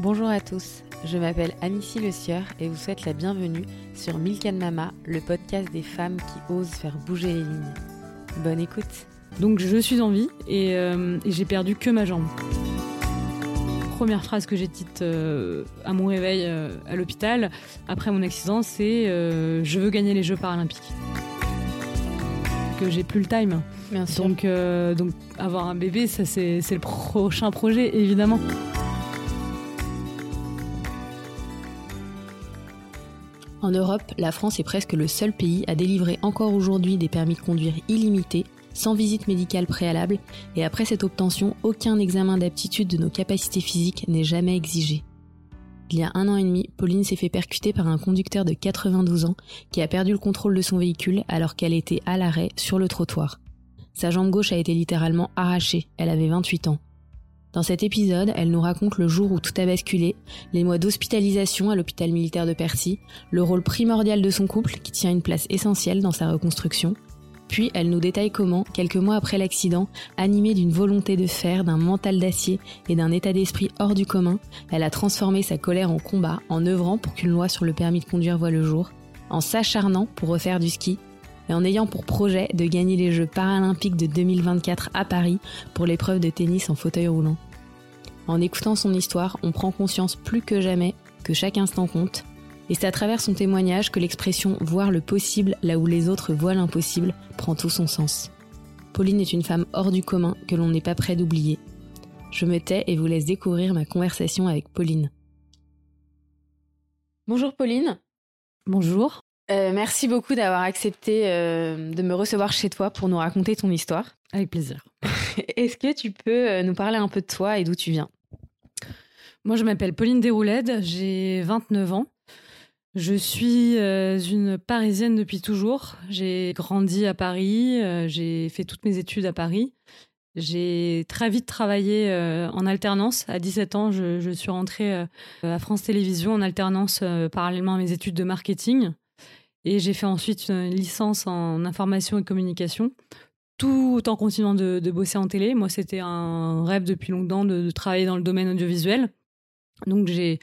Bonjour à tous, je m'appelle Amici Le Sieur et vous souhaite la bienvenue sur Milk Mama, le podcast des femmes qui osent faire bouger les lignes. Bonne écoute. Donc je suis en vie et, euh, et j'ai perdu que ma jambe. Première phrase que j'ai dite euh, à mon réveil euh, à l'hôpital après mon accident, c'est je veux gagner les Jeux paralympiques. Que j'ai plus le time. Bien sûr. Donc, donc avoir un bébé, ça c'est le prochain projet évidemment. En Europe, la France est presque le seul pays à délivrer encore aujourd'hui des permis de conduire illimités, sans visite médicale préalable, et après cette obtention, aucun examen d'aptitude de nos capacités physiques n'est jamais exigé. Il y a un an et demi, Pauline s'est fait percuter par un conducteur de 92 ans qui a perdu le contrôle de son véhicule alors qu'elle était à l'arrêt sur le trottoir. Sa jambe gauche a été littéralement arrachée, elle avait 28 ans. Dans cet épisode, elle nous raconte le jour où tout a basculé, les mois d'hospitalisation à l'hôpital militaire de Percy, le rôle primordial de son couple qui tient une place essentielle dans sa reconstruction. Puis elle nous détaille comment, quelques mois après l'accident, animée d'une volonté de fer, d'un mental d'acier et d'un état d'esprit hors du commun, elle a transformé sa colère en combat en œuvrant pour qu'une loi sur le permis de conduire voie le jour, en s'acharnant pour refaire du ski et en ayant pour projet de gagner les Jeux paralympiques de 2024 à Paris pour l'épreuve de tennis en fauteuil roulant. En écoutant son histoire, on prend conscience plus que jamais que chaque instant compte, et c'est à travers son témoignage que l'expression voir le possible là où les autres voient l'impossible prend tout son sens. Pauline est une femme hors du commun que l'on n'est pas prêt d'oublier. Je me tais et vous laisse découvrir ma conversation avec Pauline. Bonjour Pauline. Bonjour. Euh, merci beaucoup d'avoir accepté euh, de me recevoir chez toi pour nous raconter ton histoire. Avec plaisir. Est-ce que tu peux euh, nous parler un peu de toi et d'où tu viens? Moi, je m'appelle Pauline Déroulède, j'ai 29 ans. Je suis une Parisienne depuis toujours. J'ai grandi à Paris, j'ai fait toutes mes études à Paris. J'ai très vite travaillé en alternance. À 17 ans, je, je suis rentrée à France Télévisions en alternance parallèlement à mes études de marketing. Et j'ai fait ensuite une licence en information et communication, tout en continuant de, bosser en télé. Moi, c'était un rêve depuis longtemps de, travailler dans le domaine audiovisuel. Donc, j'ai,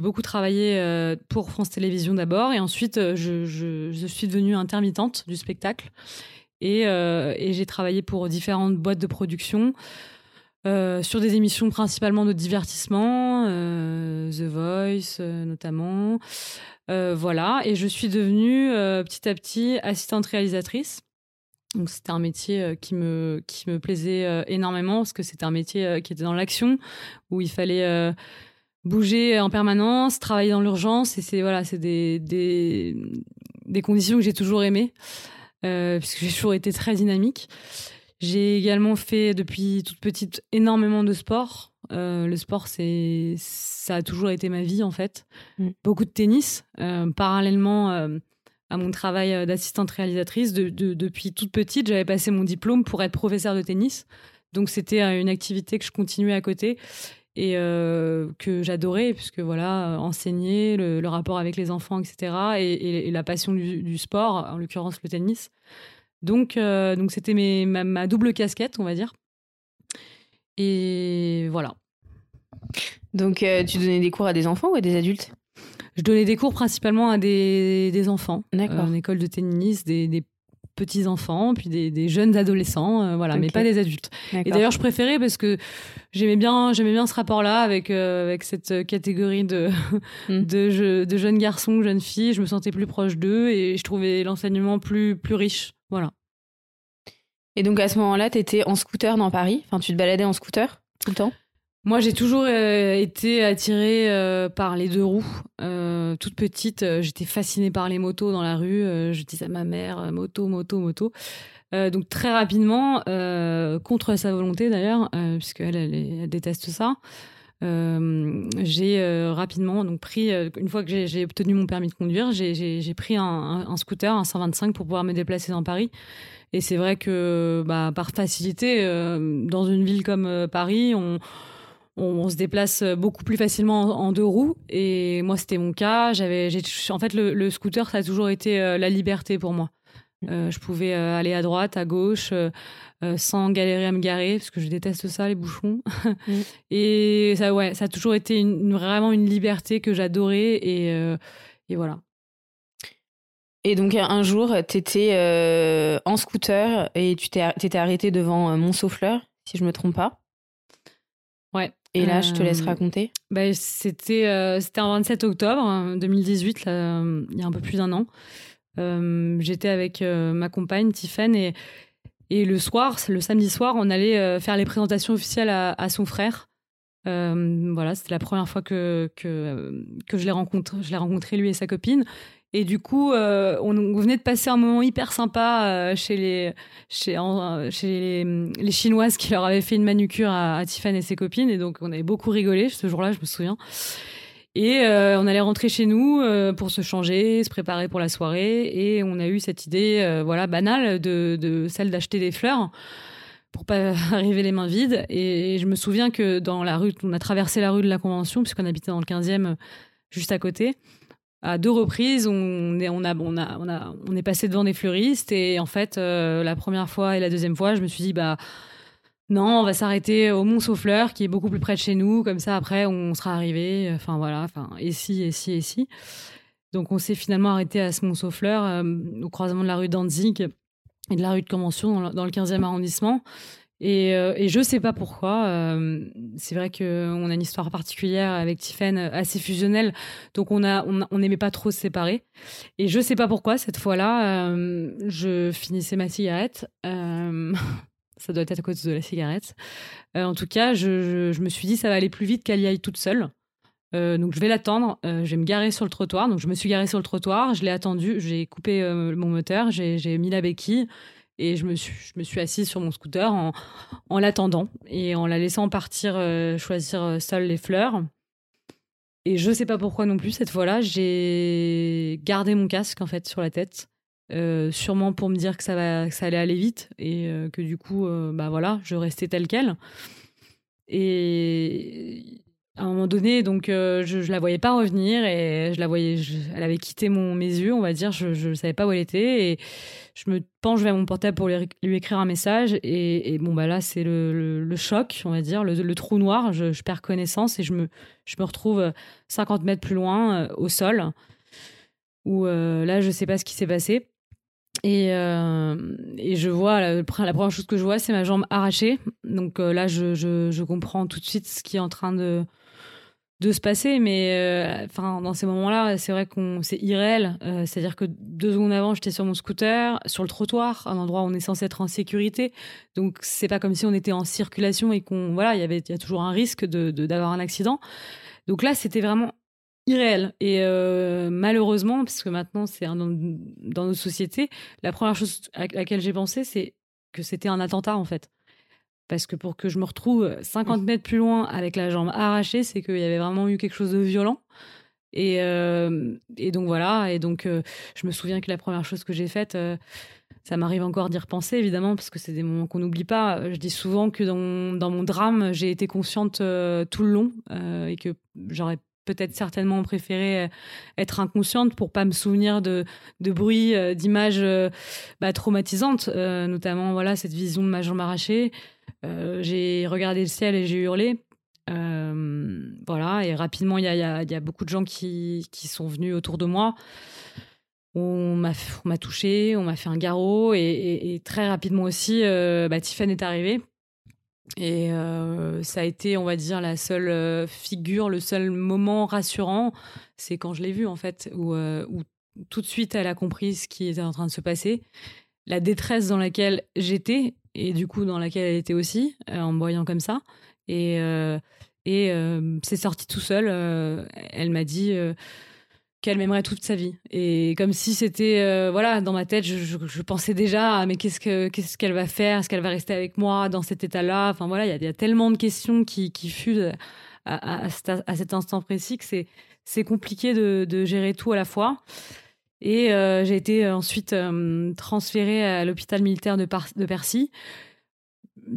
beaucoup travaillé euh, pour France Télévisions d'abord, et ensuite, euh, je, suis devenue intermittente du spectacle. Euh, et j'ai travaillé pour différentes boîtes de production. sur des émissions principalement de divertissement, The Voice notamment, euh, voilà, et je suis devenue euh, petit à petit assistante réalisatrice. Donc c'était un métier euh, qui me qui me plaisait énormément parce que c'était un métier qui était dans l'action où il fallait bouger en permanence, travailler dans l'urgence et c'est voilà, c'est des, des, des conditions que j'ai toujours aimées puisque j'ai toujours été très dynamique. J'ai également fait depuis toute petite énormément de sport. Euh, le sport, c'est, ça a toujours été ma vie en fait. Mm. Beaucoup de tennis, euh, parallèlement euh, à mon travail d'assistante réalisatrice. depuis toute petite, j'avais passé mon diplôme pour être professeur de tennis. Donc c'était une activité que je continuais à côté et que j'adorais puisque voilà enseigner le, rapport avec les enfants etc et, la passion du, du sport en l'occurrence le tennis donc donc c'était ma, ma double casquette on va dire et voilà. Donc, euh, tu donnais des cours à des enfants ou à des adultes? Je donnais des cours principalement à des, des enfants. D'accord. Euh, en école de tennis, des, des petits enfants, puis des, des jeunes adolescents, euh, voilà, mais pas des adultes. Et d'ailleurs, je préférais parce que j'aimais bien, j'aimais bien ce rapport-là avec avec cette catégorie de hmm. de, de, jeunes garçons, jeunes filles. Je me sentais plus proche d'eux et je trouvais l'enseignement plus plus riche. Voilà. Et donc à ce moment-là, tu étais en scooter dans Paris Enfin, tu te baladais en scooter tout le temps moi, j'ai toujours euh, été attirée euh, par les deux roues. Euh, toute petite, j'étais fascinée par les motos dans la rue. je disais à ma mère, moto, moto, moto. donc très rapidement, contre sa volonté d'ailleurs, puisqu'elle elle, elle, déteste ça, j'ai rapidement donc pris, une fois que j'ai obtenu mon permis de conduire, j'ai pris un, scooter, un 125 pour pouvoir me déplacer dans Paris. Et c'est vrai que bah, par facilité, euh, dans une ville comme euh, Paris, on, se déplace beaucoup plus facilement en, deux roues. Et moi, c'était mon cas. J'avais, en fait, le, scooter, ça a toujours été euh, la liberté pour moi. Je pouvais aller à droite, à gauche, sans galérer à me garer, parce que je déteste ça, les bouchons. Mm. Et ça, ouais, ça a toujours été vraiment une liberté que j'adorais. Et, et voilà. Et donc un jour, tu étais en scooter et tu t'étais arrêté devant Mont-Saufleur, si je me trompe pas. Ouais. Et là, je te laisse raconter. Bah, c'était c'était un 27 octobre 2018, il y a un peu plus d'un an. J'étais avec ma compagne Tiffen et le soir, le samedi soir, on allait faire les présentations officielles à, son frère. voilà, c'était la première fois que, je l'ai rencontré, lui et sa copine. Et du coup, euh, on, venait de passer un moment hyper sympa euh, chez, les, chez, chez les, Chinoises qui leur avaient fait une manucure à, à Tiffany et ses copines. Et donc, on avait beaucoup rigolé ce jour-là, je me souviens. Et euh, on allait rentrer chez nous pour se changer, se préparer pour la soirée. Et on a eu cette idée, voilà, banale, de, celle d'acheter des fleurs pour pas arriver les mains vides. Et, je me souviens que dans la rue, on a traversé la rue de la Convention, puisqu'on habitait dans le 15e, juste à côté à deux reprises, on est, on, est passé devant des fleuristes et en fait, euh, la première fois et la deuxième fois, je me suis dit, bah non, on va s'arrêter au Mont Saufleur qui est beaucoup plus près de chez nous, comme ça après on sera arrivé. Enfin voilà, enfin, et si, et si, et si. Donc on s'est finalement arrêté à ce Mont Saufleur, euh, au croisement de la rue Danzig et de la rue de Convention dans le 15e arrondissement. Et, euh, et, je sais pas pourquoi. Euh, c'est vrai qu'on a une histoire particulière avec Tiffen, euh, assez fusionnelle. Donc on a, on n'aimait pas trop se séparer. Et je sais pas pourquoi cette fois-là, je finissais ma cigarette. ça doit être à cause de la cigarette. en tout cas, je, me suis dit ça va aller plus vite qu'elle y aille toute seule. donc je vais l'attendre. je vais me garer sur le trottoir. Donc je me suis garée sur le trottoir. Je l'ai attendu. J'ai coupé mon moteur. J'ai mis la béquille. Et je me suis, assise sur mon scooter en, en l'attendant et en la laissant partir euh, choisir euh, seule les fleurs. Et je sais pas pourquoi non plus, cette fois-là, j'ai gardé mon casque en fait sur la tête. Euh, sûrement pour me dire que ça, allait aller vite et que du coup, bah voilà, je restais telle qu'elle. Et à un moment donné, donc je, je la voyais pas revenir et je la voyais, elle avait quitté mon, mes yeux, on va dire, je ne savais pas où elle était et je me penche vers mon portable pour lui, écrire un message et, bon bah là c'est le, choc, on va dire, le, trou noir, je, perds connaissance et je me, je me retrouve 50 mètres plus loin euh, au sol où euh, là je sais pas ce qui s'est passé. Et, euh, et, je vois, la, première chose que je vois, c'est ma jambe arrachée. Donc là, je, comprends tout de suite ce qui est en train de, de se passer, mais euh, dans ces moments-là, c'est vrai qu'on c'est irréel. Euh, c'est-à-dire que deux secondes avant, j'étais sur mon scooter, sur le trottoir, un endroit où on est censé être en sécurité. Donc c'est pas comme si on était en circulation et qu'on voilà, il y avait y a toujours un risque de d'avoir un accident. Donc là, c'était vraiment irréel. Et euh, malheureusement, parce que maintenant c'est dans, dans nos sociétés, la première chose à laquelle j'ai pensé, c'est que c'était un attentat en fait. Parce que pour que je me retrouve 50 mètres plus loin avec la jambe arrachée, c'est qu'il y avait vraiment eu quelque chose de violent. Et, euh, et donc voilà, et donc euh, je me souviens que la première chose que j'ai faite, ça m'arrive encore d'y repenser évidemment, parce que c'est des moments qu'on n'oublie pas. Je dis souvent que dans, dans mon drame, j'ai été consciente tout le long et que j'aurais peut-être certainement préféré être inconsciente pour pas me souvenir de, de bruits, d'images bah, traumatisantes, notamment voilà cette vision de ma jambe arrachée. Euh, j'ai regardé le ciel et j'ai hurlé. Euh, voilà, et rapidement, il y a, y a, beaucoup de gens qui, qui, sont venus autour de moi. On m'a touché, on m'a fait un garrot, et, très rapidement aussi, euh, bah, Tiffany est arrivée. Et ça a été, on va dire, la seule figure, le seul moment rassurant, c'est quand je l'ai vue, en fait, où, où, tout de suite elle a compris ce qui était en train de se passer, la détresse dans laquelle j'étais, et du coup dans laquelle elle était aussi, euh, en me voyant comme ça. Et, euh, et euh, c'est sorti tout seul. elle m'a dit qu'elle m'aimerait toute sa vie. Et comme si c'était, voilà, dans ma tête, je, pensais déjà, mais qu'est-ce que qu'est-ce qu'elle va faire? Est-ce qu'elle va rester avec moi dans cet état-là? Enfin voilà, il y, a tellement de questions qui, fusent à, cet instant précis que c'est c'est compliqué de, de, gérer tout à la fois. Et euh, j'ai été euh, ensuite euh, transférée à l'hôpital militaire de, de, Percy.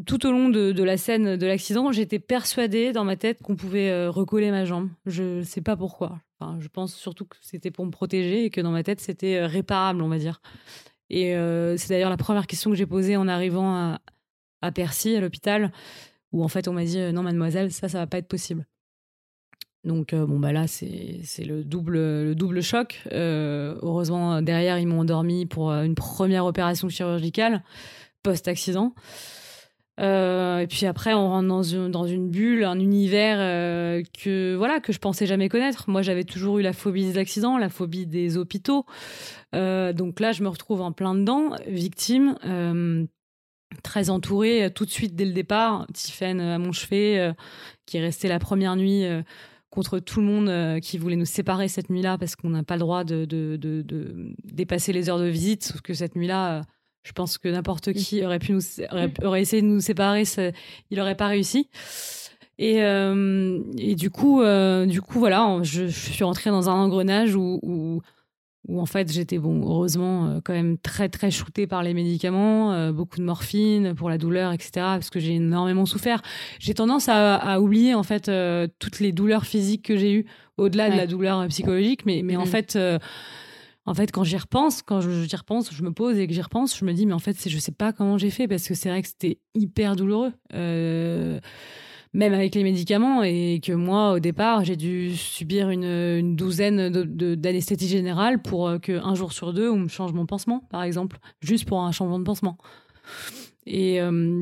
Tout au long de, la scène de l'accident, j'étais persuadée dans ma tête qu'on pouvait recoller ma jambe. Je ne sais pas pourquoi. Je pense surtout que c'était pour me protéger et que dans ma tête, c'était réparable, on va dire. Et c'est d'ailleurs la première question que j'ai posée en arrivant à, Percy, à l'hôpital, où en fait on m'a dit non mademoiselle, ça ça va pas être possible. Donc bon bah là c'est le double le double choc. heureusement derrière ils m'ont endormi pour une première opération chirurgicale post accident. Euh, et puis après, on rentre dans une, bulle, un univers euh, que voilà que je pensais jamais connaître. Moi, j'avais toujours eu la phobie des accidents, la phobie des hôpitaux. Euh, donc là, je me retrouve en plein dedans, victime, très entourée tout de suite dès le départ. Tiffen à mon chevet, qui est restée la première nuit contre tout le monde qui voulait nous séparer cette nuit-là parce qu'on n'a pas le droit de, dépasser les heures de visite. Sauf que cette nuit-là je pense que n'importe qui aurait pu nous aurait, essayé de nous séparer, il n'aurait pas réussi. Et, euh, et du coup, euh, du coup, voilà, je, suis rentrée dans un engrenage où, où, où en fait j'étais bon, heureusement euh, quand même très très shootée par les médicaments, beaucoup de morphine pour la douleur, etc. Parce que j'ai énormément souffert. J'ai tendance à, à, oublier en fait toutes les douleurs physiques que j'ai eues au-delà de la douleur psychologique, mais mais en mm. fait en fait, quand j'y repense, quand j'y repense, je me pose et que j'y repense, je me dis, mais en fait, je sais pas comment j'ai fait parce que c'est vrai que c'était hyper douloureux. Euh, même avec les médicaments et que moi au départ j'ai dû subir une, douzaine d'anesthésie générale pour euh, qu'un jour sur deux on me change mon pansement par exemple juste pour un changement de pansement et euh,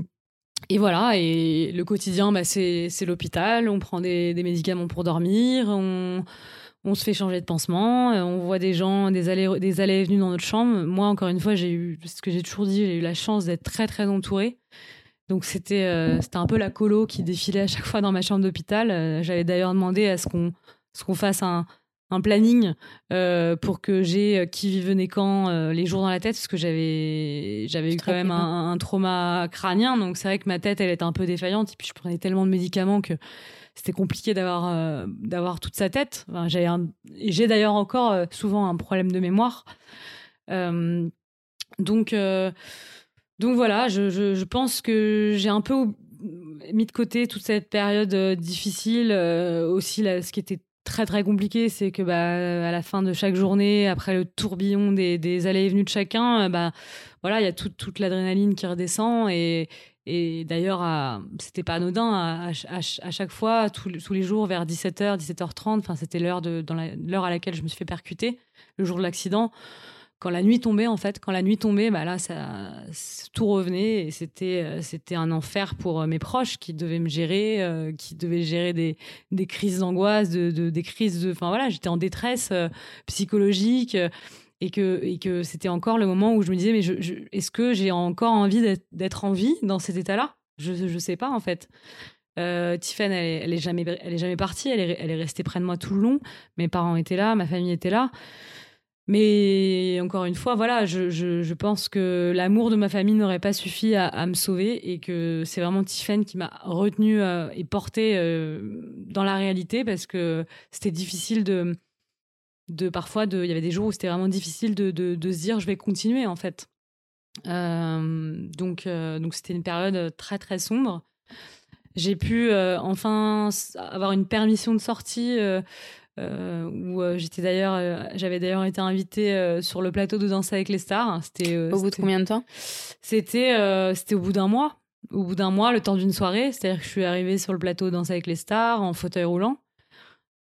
et voilà, et le quotidien, bah, c'est l'hôpital, on prend des, des, médicaments pour dormir, on, on se fait changer de pansement, euh, on voit des gens, des allées, des allées et venues dans notre chambre. Moi, encore une fois, j'ai eu, ce que j'ai toujours dit, j'ai eu la chance d'être très, très entourée. Donc, c'était, euh, c'était un peu la colo qui défilait à chaque fois dans ma chambre d'hôpital. Euh, j'avais d'ailleurs demandé à ce qu'on, ce qu'on fasse un, un planning pour que j'ai qui vivait quand les jours dans la tête parce que j'avais j'avais eu quand même un, un, trauma crânien donc c'est vrai que ma tête elle était un peu défaillante et puis je prenais tellement de médicaments que c'était compliqué d'avoir euh, d'avoir toute sa tête. j'ai d'ailleurs encore euh, souvent un problème de mémoire. Euh, donc donc voilà, je, pense que j'ai un peu mis de côté toute cette période difficile. aussi, ce qui était très très compliqué, c'est que bah, à la fin de chaque journée, après le tourbillon des, des allées et venues de chacun, bah, voilà, il y a toute l'adrénaline qui redescend et, et d'ailleurs, c'était pas anodin. À, chaque fois, tous les jours, vers 17h, 17h30, enfin, c'était l'heure l'heure à laquelle je me suis fait percuter, le jour de l'accident. Quand la nuit tombait, en fait, quand la nuit tombait, bah là, ça, tout revenait et c'était, euh, c'était un enfer pour euh, mes proches qui devaient me gérer, euh, qui devaient gérer des, des crises d'angoisse, de, des crises de, enfin voilà, j'étais en détresse psychologique et que, c'était encore le moment où je me disais, mais est-ce que j'ai encore envie d'être en vie dans cet état-là? Je ne sais pas, en fait. Euh, Tiffany, elle, est jamais, partie, elle est, restée près de moi tout le long. Mes parents étaient là, ma famille était là. Mais encore une fois, voilà, je, pense que l'amour de ma famille n'aurait pas suffi à, me sauver et que c'est vraiment Tiffany qui m'a retenue euh, et portée euh, dans la réalité parce que c'était difficile de, de parfois de il y avait des jours où c'était vraiment difficile de, de, se dire je vais continuer en fait. Euh, donc euh, donc c'était une période très très sombre. J'ai pu euh, enfin avoir une permission de sortie où j'étais d'ailleurs j'avais d'ailleurs été invitée sur le plateau de Danse avec les stars. C'était au bout de combien de temps? C'était c'était au bout d'un mois. Au bout d'un mois le temps d'une soirée. C'est-à-dire que je suis arrivée sur le plateau de Danse avec les stars en fauteuil roulant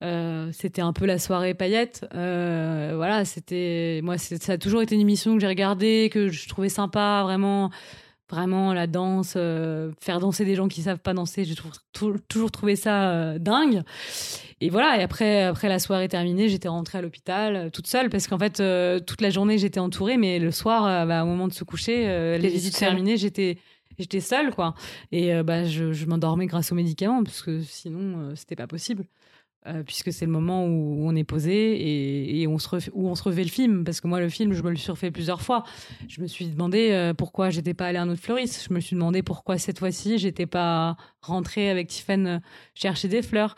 euh, c'était un peu la soirée paillette. Euh, voilà, c'était moi, ça a toujours été une émission que j'ai regardée, que je trouvais sympa, vraiment, vraiment la danse, euh, faire danser des gens qui savent pas danser. J'ai toujours trouvé ça dingue. Et voilà. Et après, après la soirée terminée, j'étais rentrée à l'hôpital toute seule parce qu'en fait, toute la journée j'étais entourée, mais le soir, bah, au moment de se coucher, les visites terminées, j'étais j'étais seule quoi et bah je, je m'endormais grâce aux médicaments parce que sinon c'était pas possible euh, puisque c'est le moment où on est posé et, on se où on se refait le film. Parce que moi, le film, je me le suis refait plusieurs fois. Je me suis demandé euh, pourquoi j'étais pas allée à un autre fleuriste. Je me suis demandé pourquoi cette fois-ci, j'étais pas rentrée avec Tiffany euh, chercher des fleurs.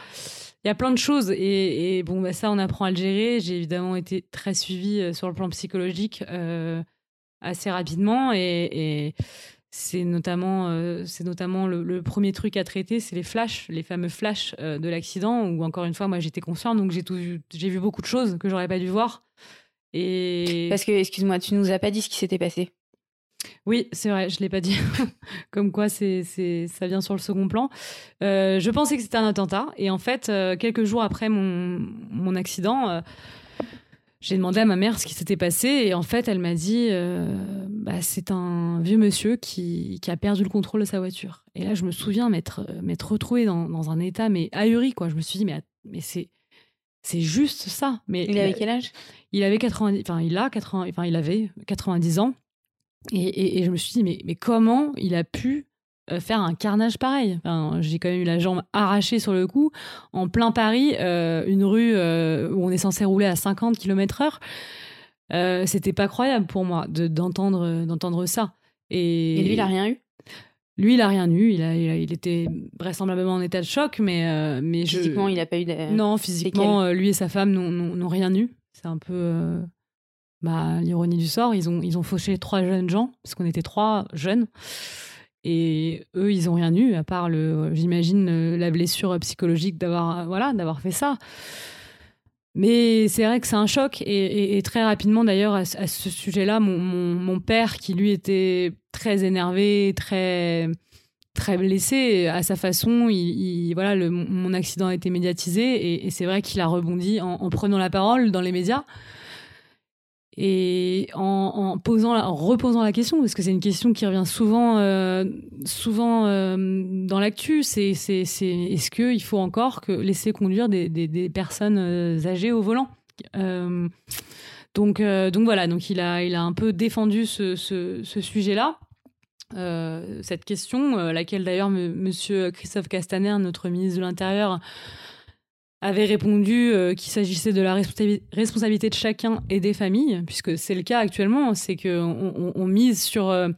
Il y a plein de choses et, bon, bah, ça, on apprend à le gérer. J'ai évidemment été très suivie sur le plan psychologique assez rapidement et c'est notamment, euh, c'est notamment le, premier truc à traiter, c'est les flashs, les fameux flashs euh, de l'accident, où encore une fois, moi j'étais consciente, donc j'ai, tout j'ai vu beaucoup de choses que j'aurais pas dû voir. Et... Parce que, excuse-moi, tu nous as pas dit ce qui s'était passé. Oui, c'est vrai, je l'ai pas dit. Comme quoi, c'est, c'est, ça vient sur le second plan. Euh, je pensais que c'était un attentat. Et en fait, quelques jours après mon, mon accident, j'ai demandé à ma mère ce qui s'était passé. Et en fait, elle m'a dit bah, c'est un vieux monsieur qui, qui, a perdu le contrôle de sa voiture. Et là, je me souviens m'être, m'être retrouvée dans, dans, un état mais ahuri. Quoi. Je me suis dit mais, mais c'est, c'est juste ça. Mais, il avait quel âge? Il avait 90, enfin, il a 80, enfin, il avait 90 ans. Et, je me suis dit, mais, mais comment il a pu euh, faire un carnage pareil enfin, J'ai quand même eu la jambe arrachée sur le coup, en plein Paris, euh, une rue euh, où on est censé rouler à 50 km/h. C'était pas croyable pour moi d'entendre d'entendre ça. Et, lui, il a rien eu? lui, il a rien eu. Il, a, il, était vraisemblablement en état de choc, mais, mais physiquement, il a pas eu. De... Non, physiquement, lui et sa femme n'ont rien eu. C'est un peu bah, l'ironie du sort, ils ont, ils ont fauché trois jeunes gens, parce qu'on était trois jeunes. Et eux, ils ont rien eu, à part, le, j'imagine, la blessure psychologique d'avoir, voilà, d'avoir fait ça. Mais c'est vrai que c'est un choc. Et, très rapidement, d'ailleurs, à, ce sujet-là, mon, père, qui lui était très énervé, très, très blessé, à sa façon, il, voilà, mon accident a été médiatisé. Et, c'est vrai qu'il a rebondi en, prenant la parole dans les médias et en, en reposant la question parce que c'est une question qui revient souvent euh, souvent euh, dans l'actu c'est est-ce que il faut encore laisser conduire des, personnes euh, âgées au volant? Donc voilà donc il a un peu défendu ce, ce, ce sujet là cette question laquelle d'ailleurs monsieur Christophe Castaner notre ministre de l'intérieur avait répondu euh, qu'il s'agissait de la responsabilité de chacun et des familles, puisque c'est le cas actuellement, c'est qu'on on, mise sur, euh,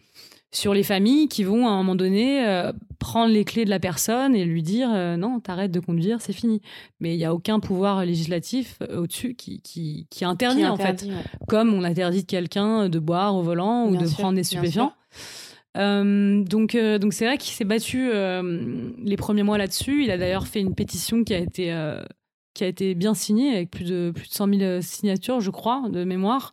sur les familles qui vont à un moment donné euh, prendre les clés de la personne et lui dire non, t'arrêtes de conduire, c'est fini. Mais il n'y a aucun pouvoir législatif au-dessus qui, qui, qui, interdit, en fait, comme on interdit de quelqu'un de boire au volant ou de prendre des stupéfiants. Donc, donc c'est vrai qu'il s'est battu les premiers mois là-dessus. Il a d'ailleurs fait une pétition qui a été qui a été bien signé avec plus de, plus de 100 000 euh, signatures, je crois, de mémoire.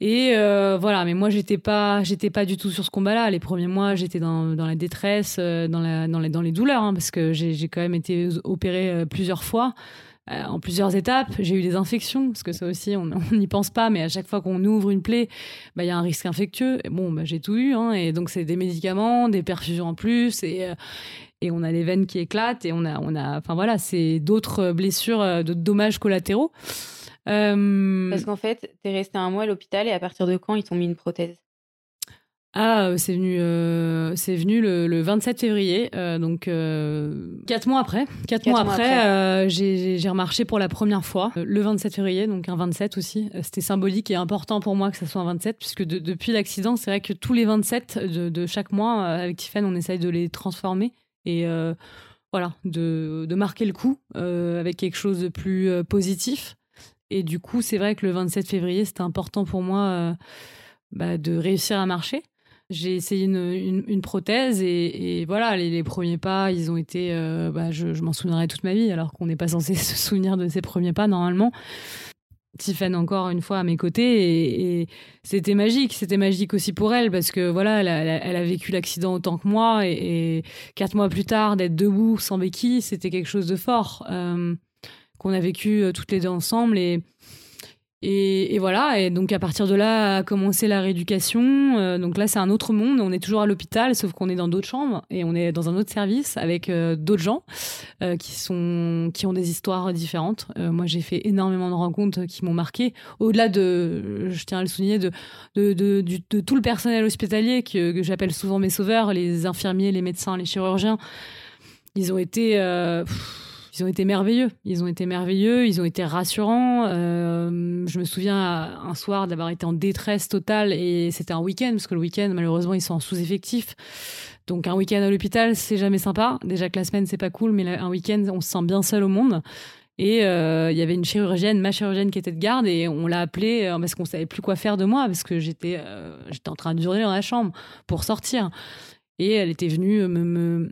Et euh, voilà, mais moi, j'étais pas, j'étais pas du tout sur ce combat-là. Les premiers mois, j'étais dans, dans, la détresse, euh, dans, la, dans, les, dans les douleurs, hein, parce que j'ai quand même été opérée plusieurs fois. En plusieurs étapes, j'ai eu des infections, parce que ça aussi, on n'y pense pas, mais à chaque fois qu'on ouvre une plaie, bah, il y a un risque infectieux. Bon, bah, j'ai tout eu, hein, et donc c'est des médicaments, des perfusions en plus, et, et on a les veines qui éclatent et on a, enfin voilà, c'est d'autres blessures, euh, de dommages collatéraux. Euh, Parce qu'en fait, tu es resté un mois à l'hôpital et à partir de quand ils t'ont mis une prothèse? Ah, euh, c'est venu, c'est venu le, 27 février, donc quatre mois après. Quatre, mois, après, j'ai remarché pour la première fois le 27 février, donc un 27 aussi. C'était symbolique et important pour moi que ça soit un 27, puisque depuis l'accident, c'est vrai que tous les 27 de, de chaque mois, avec Tiffany, on essaye de les transformer et euh, voilà, de, de, marquer le coup euh, avec quelque chose de plus euh, positif. Et du coup, c'est vrai que le 27 février, c'était important pour moi bah, de réussir à marcher. J'ai essayé une, une, prothèse et, voilà, les, premiers pas, ils ont été, bah, je, m'en souviendrai toute ma vie, alors qu'on n'est pas censé se souvenir de ces premiers pas normalement. Tiffany encore une fois à mes côtés et, c'était magique c'était magique aussi pour elle parce que voilà elle a, vécu l'accident autant que moi et, quatre mois plus tard d'être debout sans béquille c'était quelque chose de fort euh, qu'on a vécu euh, toutes les deux ensemble et et, voilà, et donc à partir de là a commencé la rééducation. Euh, donc là, c'est un autre monde. On est toujours à l'hôpital, sauf qu'on est dans d'autres chambres et on est dans un autre service avec euh, d'autres gens euh, qui sont qui ont des histoires différentes. moi, j'ai fait énormément de rencontres qui m'ont marqué. Au-delà de, je tiens à le souligner, de de, tout le personnel hospitalier que j'appelle souvent mes sauveurs, les infirmiers, les médecins, les chirurgiens. Ils ont été ils ont été merveilleux. Ils ont été merveilleux, ils ont été rassurants. Euh, je me souviens un soir d'avoir été en détresse totale et c'était un week-end, parce que le week-end, malheureusement, ils sont en sous-effectif. Donc un week-end à l'hôpital, c'est jamais sympa. Déjà que la semaine, c'est pas cool, mais un week-end, on se sent bien seul au monde. Et euh, il y avait une chirurgienne, ma chirurgienne qui était de garde, et on l'a appelée euh, parce qu'on savait plus quoi faire de moi, parce que j'étais j'étais en train de durer dans la chambre pour sortir. Et elle était venue me,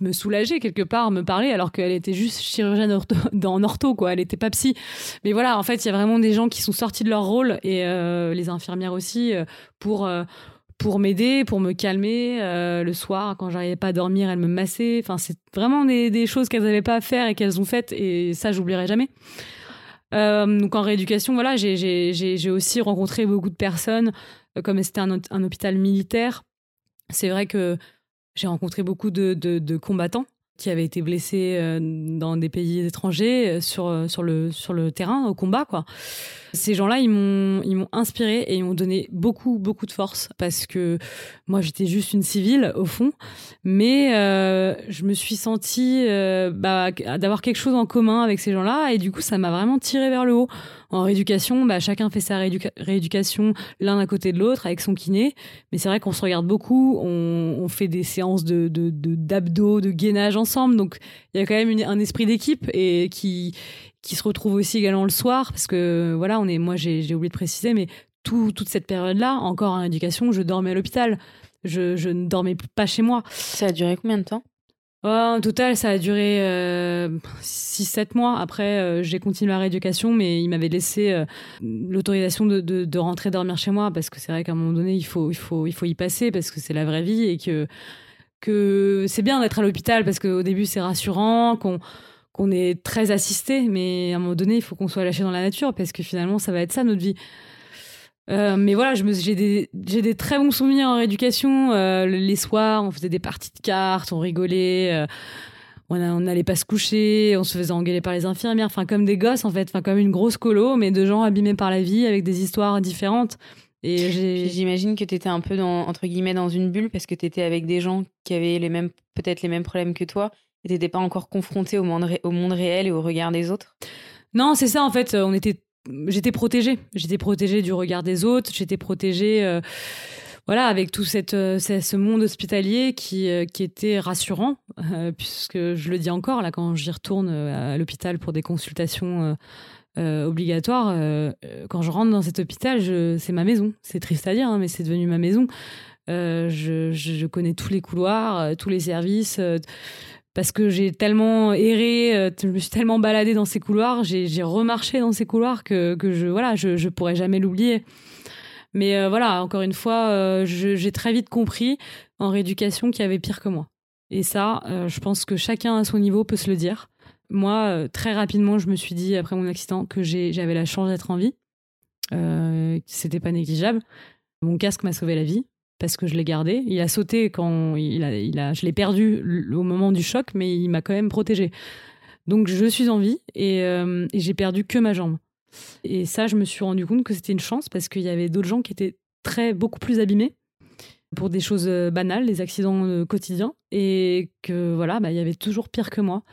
me, soulager quelque part, me parler, alors qu'elle était juste chirurgienne en ortho, quoi. Elle était pas psy. Mais voilà, en fait, il y a vraiment des gens qui sont sortis de leur rôle, et euh, les infirmières aussi, euh, pour, euh, pour m'aider, pour me calmer. le soir, quand j'arrivais pas à dormir, elles me massaient. Enfin, c'est vraiment des, choses qu'elles n'avaient pas à faire et qu'elles ont faites, et ça, j'oublierai jamais. donc en rééducation, voilà, j'ai aussi rencontré beaucoup de personnes, comme c'était un hôpital militaire c'est vrai que j'ai rencontré beaucoup de, combattants qui avaient été blessés euh, dans des pays étrangers euh, sur, euh, sur, le, terrain, au combat. Ces gens-là, ils m'ont, ils m'ont inspiré et ils m'ont donné beaucoup, beaucoup de force parce que moi, j'étais juste une civile, au fond. Mais je me suis sentie bah, d'avoir quelque chose en commun avec ces gens-là et du coup, ça m'a vraiment tiré vers le haut. En rééducation, bah, chacun fait sa rééducation l'un à côté de l'autre avec son kiné. Mais c'est vrai qu'on se regarde beaucoup, on, fait des séances de, d'abdos, de, gainage ensemble. Donc il y a quand même un esprit d'équipe et qui, qui se retrouve aussi également le soir. Parce que voilà, on est, moi j'ai, oublié de préciser, mais toute cette période-là, encore en éducation, je dormais à l'hôpital. Je, je ne dormais pas chez moi. Ça a duré combien de temps? En total, ça a duré 6-7 euh, mois. Après, euh, j'ai continué la rééducation, mais il m'avait laissé euh, l'autorisation de, de, rentrer dormir chez moi parce que c'est vrai qu'à un moment donné, il faut, il, faut, il faut y passer parce que c'est la vraie vie et que, que c'est bien d'être à l'hôpital parce qu'au début, c'est rassurant, qu'on qu'on est très assisté, mais à un moment donné, il faut qu'on soit lâché dans la nature parce que finalement, ça va être ça notre vie. Euh, mais voilà, j'ai des, des, très bons souvenirs en rééducation. Euh, les soirs, on faisait des parties de cartes, on rigolait. Euh, on n'allait pas se coucher, on se faisait engueuler par les infirmières, enfin comme des gosses en fait, enfin comme une grosse colo, mais de gens abîmés par la vie avec des histoires différentes. Et j'imagine que tu étais un peu dans, entre guillemets dans une bulle parce que tu étais avec des gens qui avaient les mêmes peut-être les mêmes problèmes que toi et t'étais pas encore confronté au monde, au monde réel et au regard des autres? Non, c'est ça en fait, on était j'étais protégée. J'étais protégée du regard des autres. J'étais protégée, euh, voilà, avec tout cette, euh, ce monde hospitalier qui, euh, qui était rassurant, puisque je le dis encore là quand j'y retourne à l'hôpital pour des consultations. obligatoires quand je rentre dans cet hôpital, c'est ma maison. C'est triste à dire, hein, mais c'est devenu ma maison. Je, je, connais tous les couloirs, tous les services parce que j'ai tellement erré, euh, je me suis tellement baladée dans ces couloirs, j'ai remarché dans ces couloirs que, je voilà, je, je pourrais jamais l'oublier. Mais euh, voilà, encore une fois, euh, j'ai très vite compris en rééducation qu'il y avait pire que moi. Et ça, je pense que chacun à son niveau peut se le dire. Moi, très rapidement, je me suis dit après mon accident que j'avais la chance d'être en vie. C'était pas négligeable. Mon casque m'a sauvé la vie parce que je l'ai gardé. Il a sauté quand il a, je l'ai perdu au moment du choc, mais il m'a quand même protégé. Donc je suis en vie et, euh, et j'ai perdu que ma jambe. Et ça, je me suis rendu compte que c'était une chance parce qu'il y avait d'autres gens qui étaient très beaucoup plus abîmés pour des choses euh, banales, des accidents euh, quotidiens, et que voilà, bah, il y avait toujours pire que moi,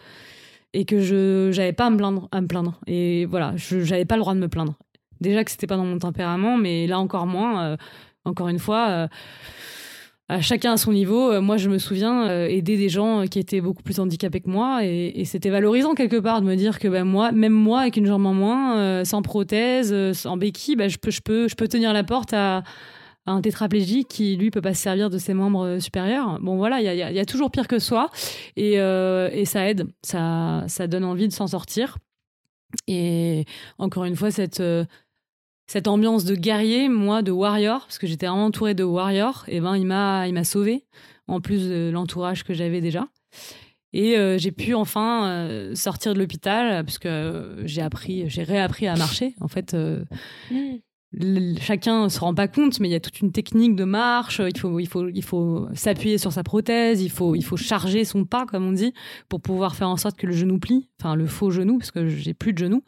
et que je j'avais pas à me plaindre, à me plaindre. Et voilà, je j'avais pas le droit de me plaindre. Déjà que c'était pas dans mon tempérament, mais là encore moins encore une fois, euh, à chacun à son niveau. Euh, moi, je me souviens euh, aider des gens qui étaient beaucoup plus handicapés que moi, et, c'était valorisant quelque part de me dire que ben, moi, même moi, avec une jambe en moins, sans prothèse, sans béquille, ben, je, peux, je, peux, je peux tenir la porte à, un tétraplégique qui, lui, peut pas se servir de ses membres supérieurs. Bon, voilà, il y a, toujours pire que soi, et, et ça aide, ça, ça donne envie de s'en sortir. Et encore une fois, cette, cette ambiance de guerrier, moi, de warrior, parce que j'étais vraiment entourée de warriors, et ben il m'a il m'a sauvé en plus de l'entourage que j'avais déjà. Et euh, j'ai pu enfin euh, sortir de l'hôpital parce que j'ai appris, j'ai réappris à marcher. En fait, euh, mmh chacun se rend pas compte, mais il y a toute une technique de marche. Il faut, il faut, il faut s'appuyer sur sa prothèse. Il faut, il faut charger son pas, comme on dit, pour pouvoir faire en sorte que le genou plie. Enfin, le faux genou, parce que j'ai plus de genou.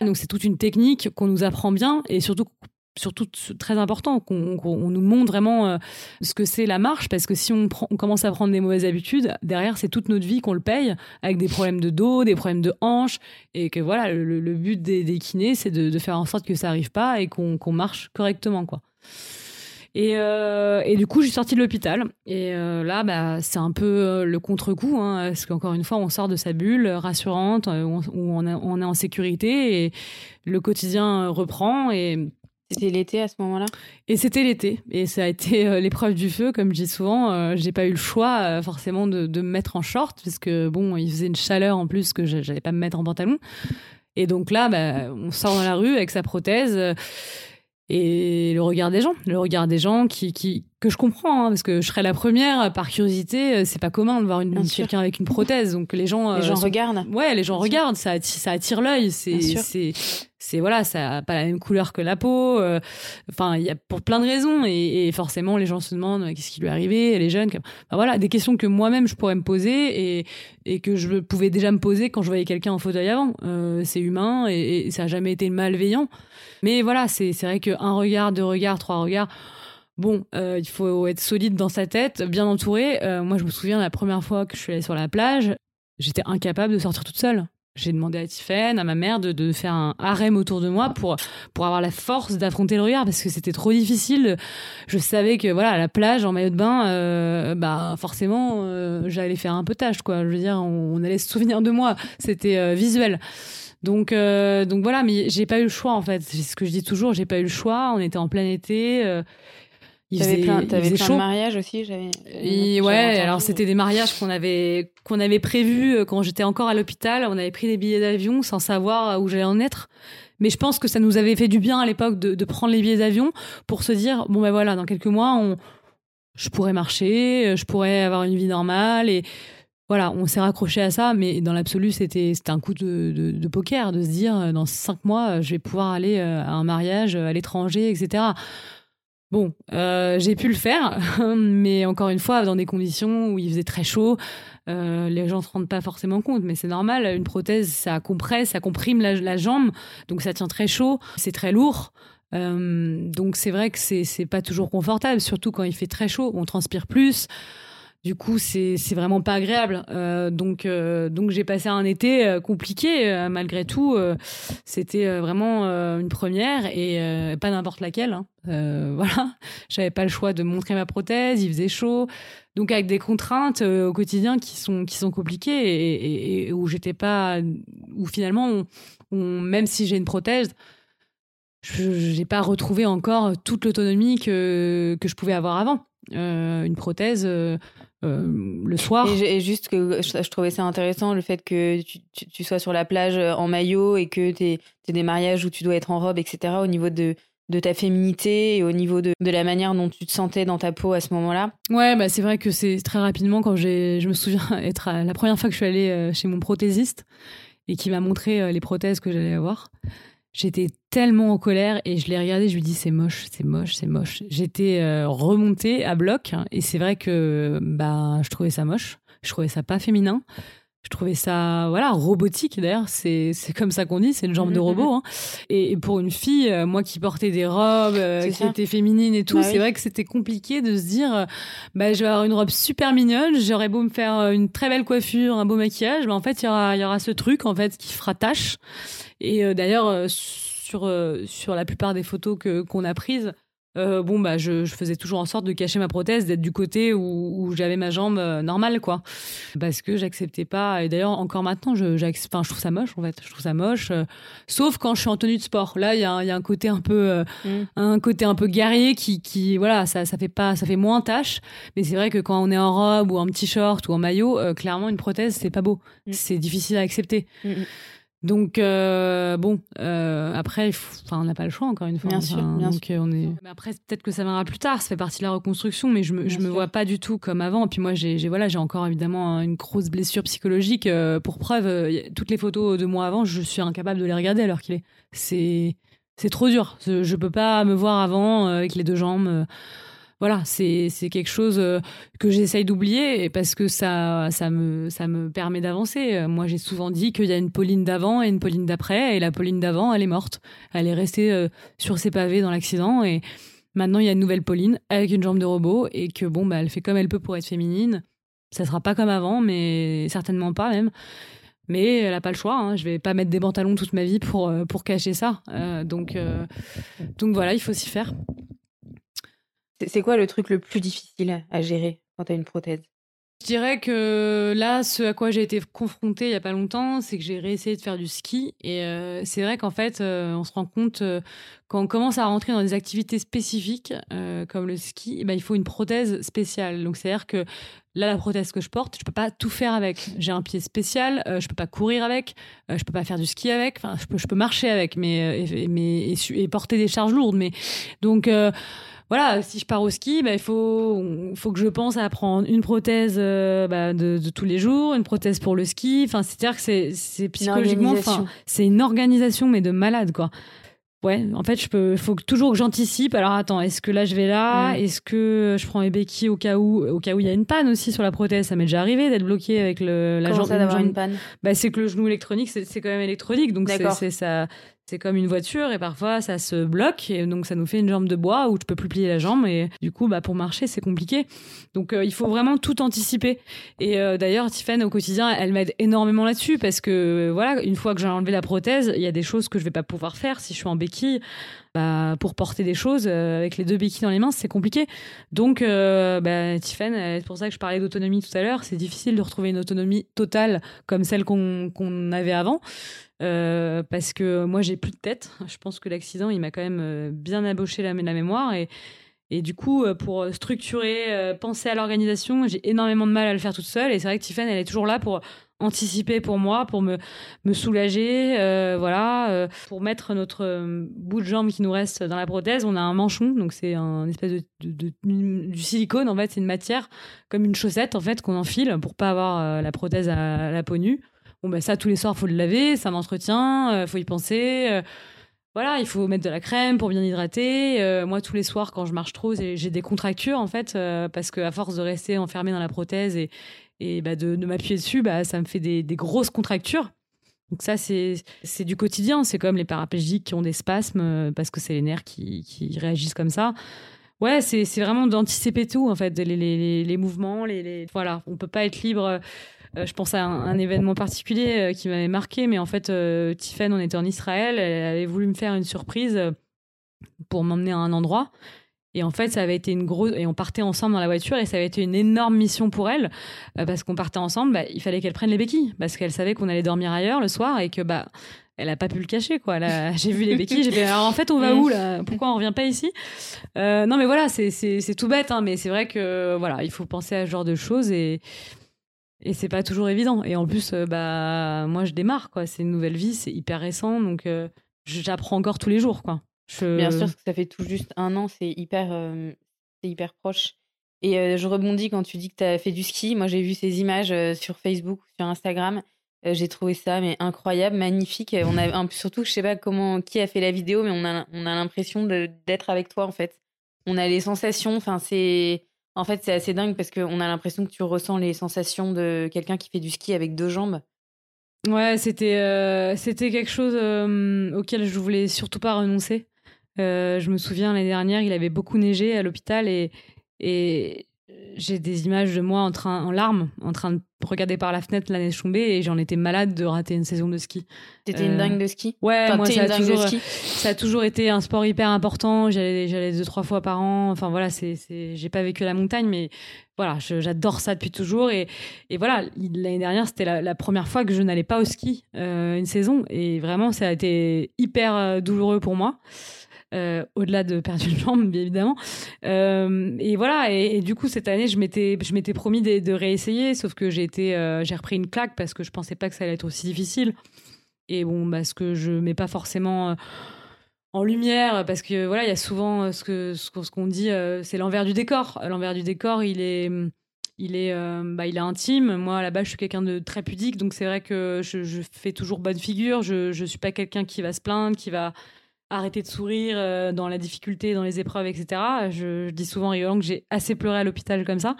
Donc, c'est toute une technique qu'on nous apprend bien et surtout surtout très important qu'on nous montre vraiment euh, ce que c'est la marche parce que si on, commence à prendre des mauvaises habitudes derrière c'est toute notre vie qu'on le paye avec des problèmes de dos des problèmes de hanches et que voilà le, but des, kinés c'est de, faire en sorte que ça arrive pas et qu'on marche correctement quoi et, euh, et, du coup, j'ai sorti de l'hôpital. Et euh, là, bah, c'est un peu le contre-coup, hein, parce qu'encore une fois, on sort de sa bulle rassurante, où on, on, est en sécurité, et le quotidien reprend. Et C'était l'été à ce moment-là? Et c'était l'été. Et ça a été euh, l'épreuve du feu, comme je dis souvent. Euh, j'ai pas eu le choix, euh, forcément, de, me mettre en short, parce que, bon, il faisait une chaleur en plus que j'allais pas me mettre en pantalon. Et donc là, bah, on sort dans la rue avec sa prothèse et le regard des gens, le regard des gens qui, qui que je comprends, hein, parce que je serais la première par curiosité. C'est pas commun de voir une, quelqu'un avec une prothèse, donc les gens. Les gens regardent. Ouais, les gens regardent, ça attire, ça attire l'œil. C'est c'est c'est voilà, ça a pas la même couleur que la peau. Euh, enfin, il y a pour plein de raisons et, forcément les gens se demandent euh, qu'est-ce qui lui est arrivé. Elle est jeune. voilà, des questions que moi-même je pourrais me poser et, et que je pouvais déjà me poser quand je voyais quelqu'un en fauteuil avant. Euh, c'est humain et, ça a jamais été malveillant. Mais voilà, c'est c'est vrai qu'un regard, deux regards, trois regards. Bon, il faut être solide dans sa tête, bien entouré. moi, je me souviens la première fois que je suis allée sur la plage, j'étais incapable de sortir toute seule j'ai demandé à Tiffen, à ma mère, de, faire un harem autour de moi pour, pour avoir la force d'affronter le regard parce que c'était trop difficile. Je savais que voilà, à la plage, en maillot de bain, euh, bah forcément, euh, j'allais faire un peu tâche, quoi. Je veux dire, on, allait se souvenir de moi. C'était euh, visuel. Donc, donc voilà, mais j'ai pas eu le choix en fait. C'est ce que je dis toujours, j'ai pas eu le choix. On était en plein été. Il faisait, plein, avais plein de mariages aussi j'avais ouais alors c'était des mariages qu'on avait qu'on avait prévus euh, quand j'étais encore à l'hôpital. On avait pris des billets d'avion sans savoir où j'allais en être. Mais je pense que ça nous avait fait du bien à l'époque de, de, prendre les billets d'avion pour se dire bon ben voilà dans quelques mois on je pourrais marcher je pourrais avoir une vie normale et voilà, on s'est raccroché à ça, mais dans l'absolu, c'était c'était un coup de, de, de, poker, de se dire euh, dans cinq mois, je vais pouvoir aller euh, à un mariage à l'étranger, etc. Bon, euh, j'ai pu le faire, mais encore une fois, dans des conditions où il faisait très chaud, euh, les gens ne se rendent pas forcément compte, mais c'est normal. Une prothèse, ça compresse, ça comprime la, jambe, donc ça tient très chaud, c'est très lourd. Euh, donc c'est vrai que c'est pas toujours confortable, surtout quand il fait très chaud, on transpire plus. Du coup, c'est vraiment pas agréable. Euh, donc, euh, donc j'ai passé un été euh, compliqué malgré tout. C'était vraiment une première et pas n'importe laquelle. Hein. voilà, j'avais pas le choix de montrer ma prothèse. Il faisait chaud, donc avec des contraintes au quotidien qui sont compliquées et, où j'étais pas, où finalement, même si j'ai une prothèse, je n'ai pas retrouvé encore toute l'autonomie que, je pouvais avoir avant. une prothèse, le soir. Et, juste que je, trouvais ça intéressant, le fait que tu, sois sur la plage euh, en maillot et que tu aies, des mariages où tu dois être en robe, etc., au niveau de, de ta féminité et au niveau de, de, la manière dont tu te sentais dans ta peau à ce moment-là Ouais, bah c'est vrai que c'est très rapidement quand j'ai, je me souviens être la première fois que je suis allée euh, chez mon prothésiste et qui m'a montré les prothèses que j'allais avoir. J'étais tellement en colère et je l'ai regardé, je lui dis c'est moche, c'est moche, c'est moche. J'étais euh, remontée à bloc et c'est vrai que bah je trouvais ça moche, je trouvais ça pas féminin. Je trouvais ça, voilà, robotique d'ailleurs. C'est, c'est comme ça qu'on dit, c'est une jambe de robot. Hein. Et, pour une fille, euh, moi qui portais des robes, euh, qui étaient féminines et tout, bah c'est vrai que c'était compliqué de se dire, bah, je vais avoir une robe super mignonne, j'aurais beau me faire une très belle coiffure, un beau maquillage, bah, en fait, il y aura, y aura ce truc, en fait, qui fera tâche. Et euh, d'ailleurs, euh, sur, euh, sur la plupart des photos que, qu'on a prises, bon bah je, je, faisais toujours en sorte de cacher ma prothèse, d'être du côté où, où j'avais ma jambe normale quoi, parce que j'acceptais pas. Et d'ailleurs encore maintenant, je, enfin, je trouve ça moche en fait, je trouve ça moche. sauf quand je suis en tenue de sport. Là, il y a, y a, un côté un peu, mm. un côté un peu guerrier qui, qui voilà, ça, ça fait pas, ça fait moins tâche. Mais c'est vrai que quand on est en robe ou en petit short ou en maillot, clairement une prothèse c'est pas beau, mm. c'est difficile à accepter. Mm, donc euh, bon, euh, après, enfin, on n'a pas le choix encore une fois. Bien sûr, bien donc, sûr. On est... Mais après, peut-être que ça viendra plus tard. Ça fait partie de la reconstruction, mais je me, je me vois pas du tout comme avant. Puis moi, j'ai, voilà, j'ai encore évidemment une grosse blessure psychologique. Euh, pour preuve, toutes les photos de moi avant, je suis incapable de les regarder alors qu'il est. C'est, c'est trop dur. Je, je peux pas me voir avant avec les deux jambes voilà, c'est quelque chose euh, que j'essaye d'oublier parce que ça, ça, me, ça me permet d'avancer. Euh, moi, j'ai souvent dit qu'il y a une Pauline d'avant et une Pauline d'après, et la Pauline d'avant, elle est morte. Elle est restée euh, sur ses pavés dans l'accident, et maintenant, il y a une nouvelle Pauline avec une jambe de robot, et que bon, bah, elle fait comme elle peut pour être féminine. Ça sera pas comme avant, mais certainement pas même. Mais elle n'a pas le choix. Hein. Je vais pas mettre des pantalons toute ma vie pour, pour cacher ça. donc, donc voilà, il faut s'y faire. C'est quoi le truc le plus difficile à gérer quand tu as une prothèse? Je dirais que là, ce à quoi j'ai été confrontée il y a pas longtemps, c'est que j'ai réessayé de faire du ski. Et euh, c'est vrai qu'en fait, euh, on se rend compte euh, quand on commence à rentrer dans des activités spécifiques comme le ski, eh ben, il faut une prothèse spéciale. Donc c'est-à-dire que là, la prothèse que je porte, je peux pas tout faire avec. J'ai un pied spécial, je peux pas courir avec, je peux pas faire du ski avec. Enfin, je peux, marcher avec, mais, mais et, porter des charges lourdes. Mais donc voilà, si je pars au ski, bah, il faut, faut que je pense à prendre une prothèse euh, bah, de, tous les jours, une prothèse pour le ski. Enfin, c'est-à-dire que c'est psychologiquement, c'est une organisation, mais de malade, quoi. Ouais, en fait, je peux, faut toujours que j'anticipe. Alors attends, est-ce que là je vais là? Mm. Est-ce que je prends mes béquilles au cas où, au cas où il y a une panne aussi sur la prothèse? Ça m'est déjà arrivé d'être bloqué avec le la jambe. d'avoir une panne? Bah c'est que le genou électronique, c'est quand même électronique, donc c'est ça, c'est comme une voiture et parfois ça se bloque et donc ça nous fait une jambe de bois où tu peux plus plier la jambe et du coup bah pour marcher c'est compliqué. Donc euh, il faut vraiment tout anticiper. Et euh, d'ailleurs Tiffany au quotidien elle m'aide énormément là-dessus parce que voilà une fois que j'ai enlevé la prothèse il y a des choses que je vais pas pouvoir faire si je suis en béquille. Bah, pour porter des choses euh, avec les deux béquilles dans les mains, c'est compliqué. Donc, bah, Tiffany, c'est pour ça que je parlais d'autonomie tout à l'heure. C'est difficile de retrouver une autonomie totale comme celle qu'on avait avant. Euh, parce que moi j'ai plus de tête. Je pense que l'accident il m'a quand même euh, bien aboché la, mémoire et, du coup euh, pour structurer, penser à l'organisation, j'ai énormément de mal à le faire toute seule et c'est vrai que Tiffany elle est toujours là pour anticiper pour moi, pour me, soulager, voilà, pour mettre notre bout de jambe qui nous reste dans la prothèse. On a un manchon, donc c'est un espèce de, du silicone en fait, c'est une matière comme une chaussette en fait qu'on enfile pour pas avoir la prothèse à la peau nue. Bon, ben ça, tous les soirs, faut le laver, ça m'entretient, euh, faut y penser. Euh, voilà, il faut mettre de la crème pour bien hydrater. Euh, moi, tous les soirs, quand je marche trop, j'ai des contractures, en fait, parce qu'à force de rester enfermé dans la prothèse et, bah, de, m'appuyer dessus, bah, ça me fait des, grosses contractures. Donc ça, c'est du quotidien. C'est comme les paraplégiques qui ont des spasmes, parce que c'est les nerfs qui, réagissent comme ça. Ouais, c'est vraiment d'anticiper tout, en fait, les, les, mouvements. Voilà, on peut pas être libre je pense à un, événement particulier euh, qui m'avait marqué, mais en fait, euh, Tiffen, on était en Israël, elle avait voulu me faire une surprise pour m'emmener à un endroit. Et en fait, ça avait été une grosse. Et on partait ensemble dans la voiture et ça avait été une énorme mission pour elle. parce qu'on partait ensemble, bah, il fallait qu'elle prenne les béquilles. Parce qu'elle savait qu'on allait dormir ailleurs le soir et que, bah, elle a pas pu le cacher, quoi. J'ai vu les béquilles, j'ai fait, alors en fait, on va où, là? Pourquoi on revient pas ici? Non, mais voilà, c'est tout bête, hein, mais c'est vrai que, voilà, il faut penser à ce genre de choses et. Et c'est pas toujours évident. Et en plus, euh, bah, moi, je démarre, quoi. C'est une nouvelle vie, c'est hyper récent, donc euh, j'apprends encore tous les jours, quoi. Bien sûr, ça fait tout juste un an, c'est hyper, euh, c'est hyper proche. Et je rebondis quand tu dis que tu as fait du ski. Moi, j'ai vu ces images sur Facebook, sur Instagram. j'ai trouvé ça mais incroyable, magnifique. On a, surtout, je sais pas comment, qui a fait la vidéo, mais on a, on a l'impression d'être avec toi, en fait. On a les sensations, enfin, c'est en fait, c'est assez dingue parce qu'on a l'impression que tu ressens les sensations de quelqu'un qui fait du ski avec deux jambes. Ouais, c'était euh, quelque chose euh, auquel je voulais surtout pas renoncer. Euh, je me souviens l'année dernière, il avait beaucoup neigé à l'hôpital et, et j'ai des images de moi en, train, en larmes, en train de regarder par la fenêtre la neige tomber et j'en étais malade de rater une saison de ski. T'étais une dingue de ski? Ouais, moi ça a, toujours, ça a toujours été un sport hyper important. J'allais deux trois fois par an. Enfin voilà, c'est j'ai pas vécu la montagne, mais voilà, j'adore ça depuis toujours et, et voilà l'année dernière c'était la, première fois que je n'allais pas au ski euh, une saison et vraiment ça a été hyper euh, douloureux pour moi. Euh, au-delà de perdre une jambe, bien évidemment. Euh, et voilà, et, du coup, cette année, je m'étais, je m'étais promis de, réessayer, sauf que j'ai été, euh, j'ai repris une claque parce que je pensais pas que ça allait être aussi difficile. Et bon, parce que je mets pas forcément en lumière, parce que voilà, il y a souvent ce que ce qu'on dit, c'est l'envers du décor. L'envers du décor, il est il est, bah, il est intime. Moi, base, je suis quelqu'un de très pudique, donc c'est vrai que je, je, fais toujours bonne figure. Je ne suis pas quelqu'un qui va se plaindre, qui va arrêter de sourire euh, dans la difficulté, dans les épreuves, etc. Je, dis souvent rigolant que j'ai assez pleuré à l'hôpital comme ça.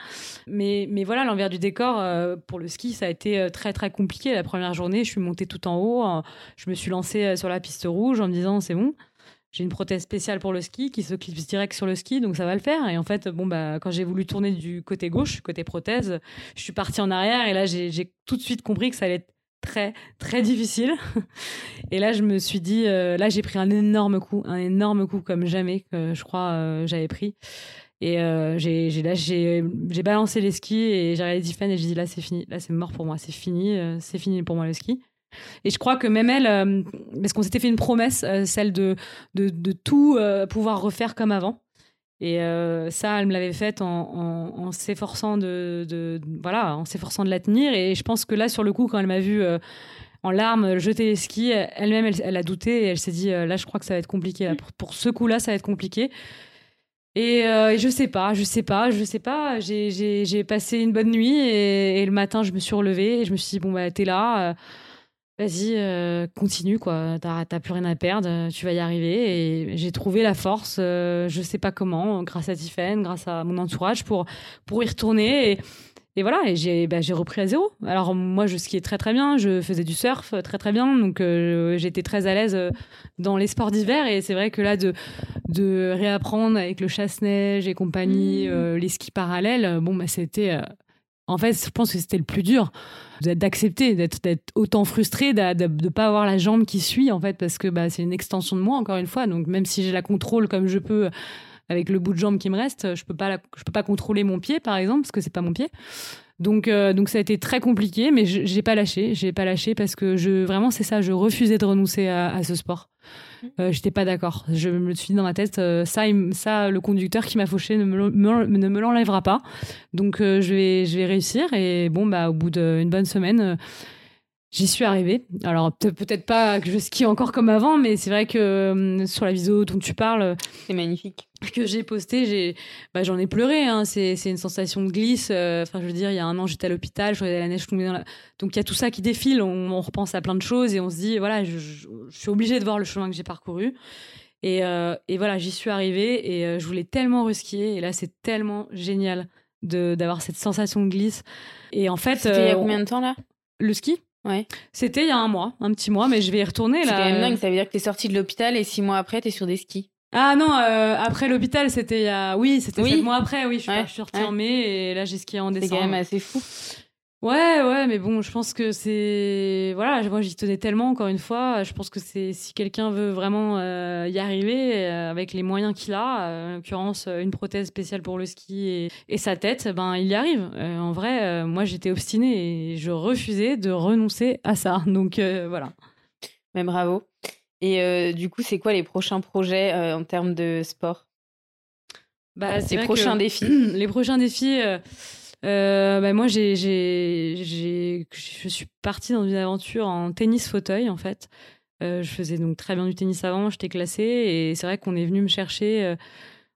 Mais, mais voilà, l'envers du décor, euh, pour le ski, ça a été euh, très très compliqué. La première journée, je suis montée tout en haut, je me suis lancée sur la piste rouge en me disant c'est bon. J'ai une prothèse spéciale pour le ski qui se clipse direct sur le ski, donc ça va le faire. Et en fait, bon bah, quand j'ai voulu tourner du côté gauche, côté prothèse, je suis partie en arrière et là j'ai tout de suite compris que ça allait être très très difficile. Et là, je me suis dit, euh, là, j'ai pris un énorme coup, un énorme coup comme jamais que je crois euh, j'avais pris. Et j'ai j'ai balancé les skis et j'ai regardé Tiffany et j'ai dit là c'est fini, là c'est mort pour moi, c'est fini, c'est fini pour moi le ski. Et je crois que même elle, parce qu'on s'était fait une promesse, celle de, de, de tout pouvoir refaire comme avant. Et euh, ça, elle me l'avait faite en, s'efforçant de, voilà, en s'efforçant de la tenir. Et je pense que là, sur le coup, quand elle m'a vu euh, en larmes jeter les skis, elle-même, elle, a douté et elle s'est dit euh, là, je crois que ça va être compliqué. Pour, ce coup-là, ça va être compliqué. Et, je sais pas, je sais pas, je sais pas. J'ai passé une bonne nuit et, et, le matin, je me suis relevée et je me suis dit bon bah t'es là vas-y, euh, continue, quoi. T'as plus rien à perdre, tu vas y arriver. Et j'ai trouvé la force, euh, je sais pas comment, grâce à Tiffen, grâce à mon entourage, pour, pour y retourner. Et, et voilà, et j'ai bah, repris à zéro. Alors moi, je skiais très très bien, je faisais du surf très très bien, donc euh, j'étais très à l'aise dans les sports d'hiver. Et c'est vrai que là, de, de réapprendre avec le chasse-neige et compagnie, mmh. les skis parallèles, bon, bah, c'était en fait, je pense que c'était le plus dur d'accepter, d'être autant frustré, de ne pas avoir la jambe qui suit, en fait, parce que bah, c'est une extension de moi, encore une fois. Donc, même si j'ai la contrôle comme je peux avec le bout de jambe qui me reste, je peux peux pas contrôler mon pied, par exemple, parce que c'est pas mon pied. Donc, euh, donc ça a été très compliqué, mais j'ai pas lâché. J'ai pas lâché parce que je, vraiment, c'est ça, je refusais de renoncer à, ce sport. Mmh. Euh, J'étais pas d'accord. Je me suis dit dans ma tête, euh, ça, ça, le conducteur qui m'a fauché ne me, ne me l'enlèvera pas. Donc, euh, je, vais, je vais réussir. Et bon, bah, au bout d'une bonne semaine, J'y suis arrivée. Alors peut-être pas que je skie encore comme avant, mais c'est vrai que euh, sur la vidéo dont tu parles, c'est magnifique. Que j'ai posté, j'ai, bah, j'en ai pleuré. Hein. C'est, une sensation de glisse. Euh, enfin, je veux dire, il y a un an, j'étais à l'hôpital, je regardais la neige tomber dans la. Donc il y a tout ça qui défile. On, repense à plein de choses et on se dit, voilà, je, suis obligée de voir le chemin que j'ai parcouru. Et, euh, et, voilà, j'y suis arrivée et je voulais tellement reskier. Et là, c'est tellement génial de, d'avoir cette sensation de glisse. Et en fait, c'était il y a combien de temps là? Le ski? Ouais. C'était il y a un mois, un petit mois, mais je vais y retourner là. C'est quand même dingue, ça veut dire que t'es sortie de l'hôpital et six mois après t'es sur des skis. Ah non, euh, après l'hôpital, c'était il y a. Oui, c'était oui. sept mois après, oui, je suis, sortie en mai et là j'ai skié en décembre. C'est quand même assez fou. Ouais, ouais, mais bon, je pense que c'est. Voilà, moi j'y tenais tellement, encore une fois. Je pense que c'est si quelqu'un veut vraiment euh, y arriver euh, avec les moyens qu'il a, euh, en l'occurrence une prothèse spéciale pour le ski et, sa tête, ben il y arrive. en vrai, moi j'étais obstinée et je refusais de renoncer à ça. Donc voilà. Mais bravo. Et du coup, c'est quoi les prochains projets en termes de sport? Bah, Les prochains défis Les prochains défis. Euh, bah, moi, j'ai, j'ai, je suis partie dans une aventure en tennis fauteuil, en fait. Euh, je faisais donc très bien du tennis avant, j'étais classée, et c'est vrai qu'on est venu me chercher euh,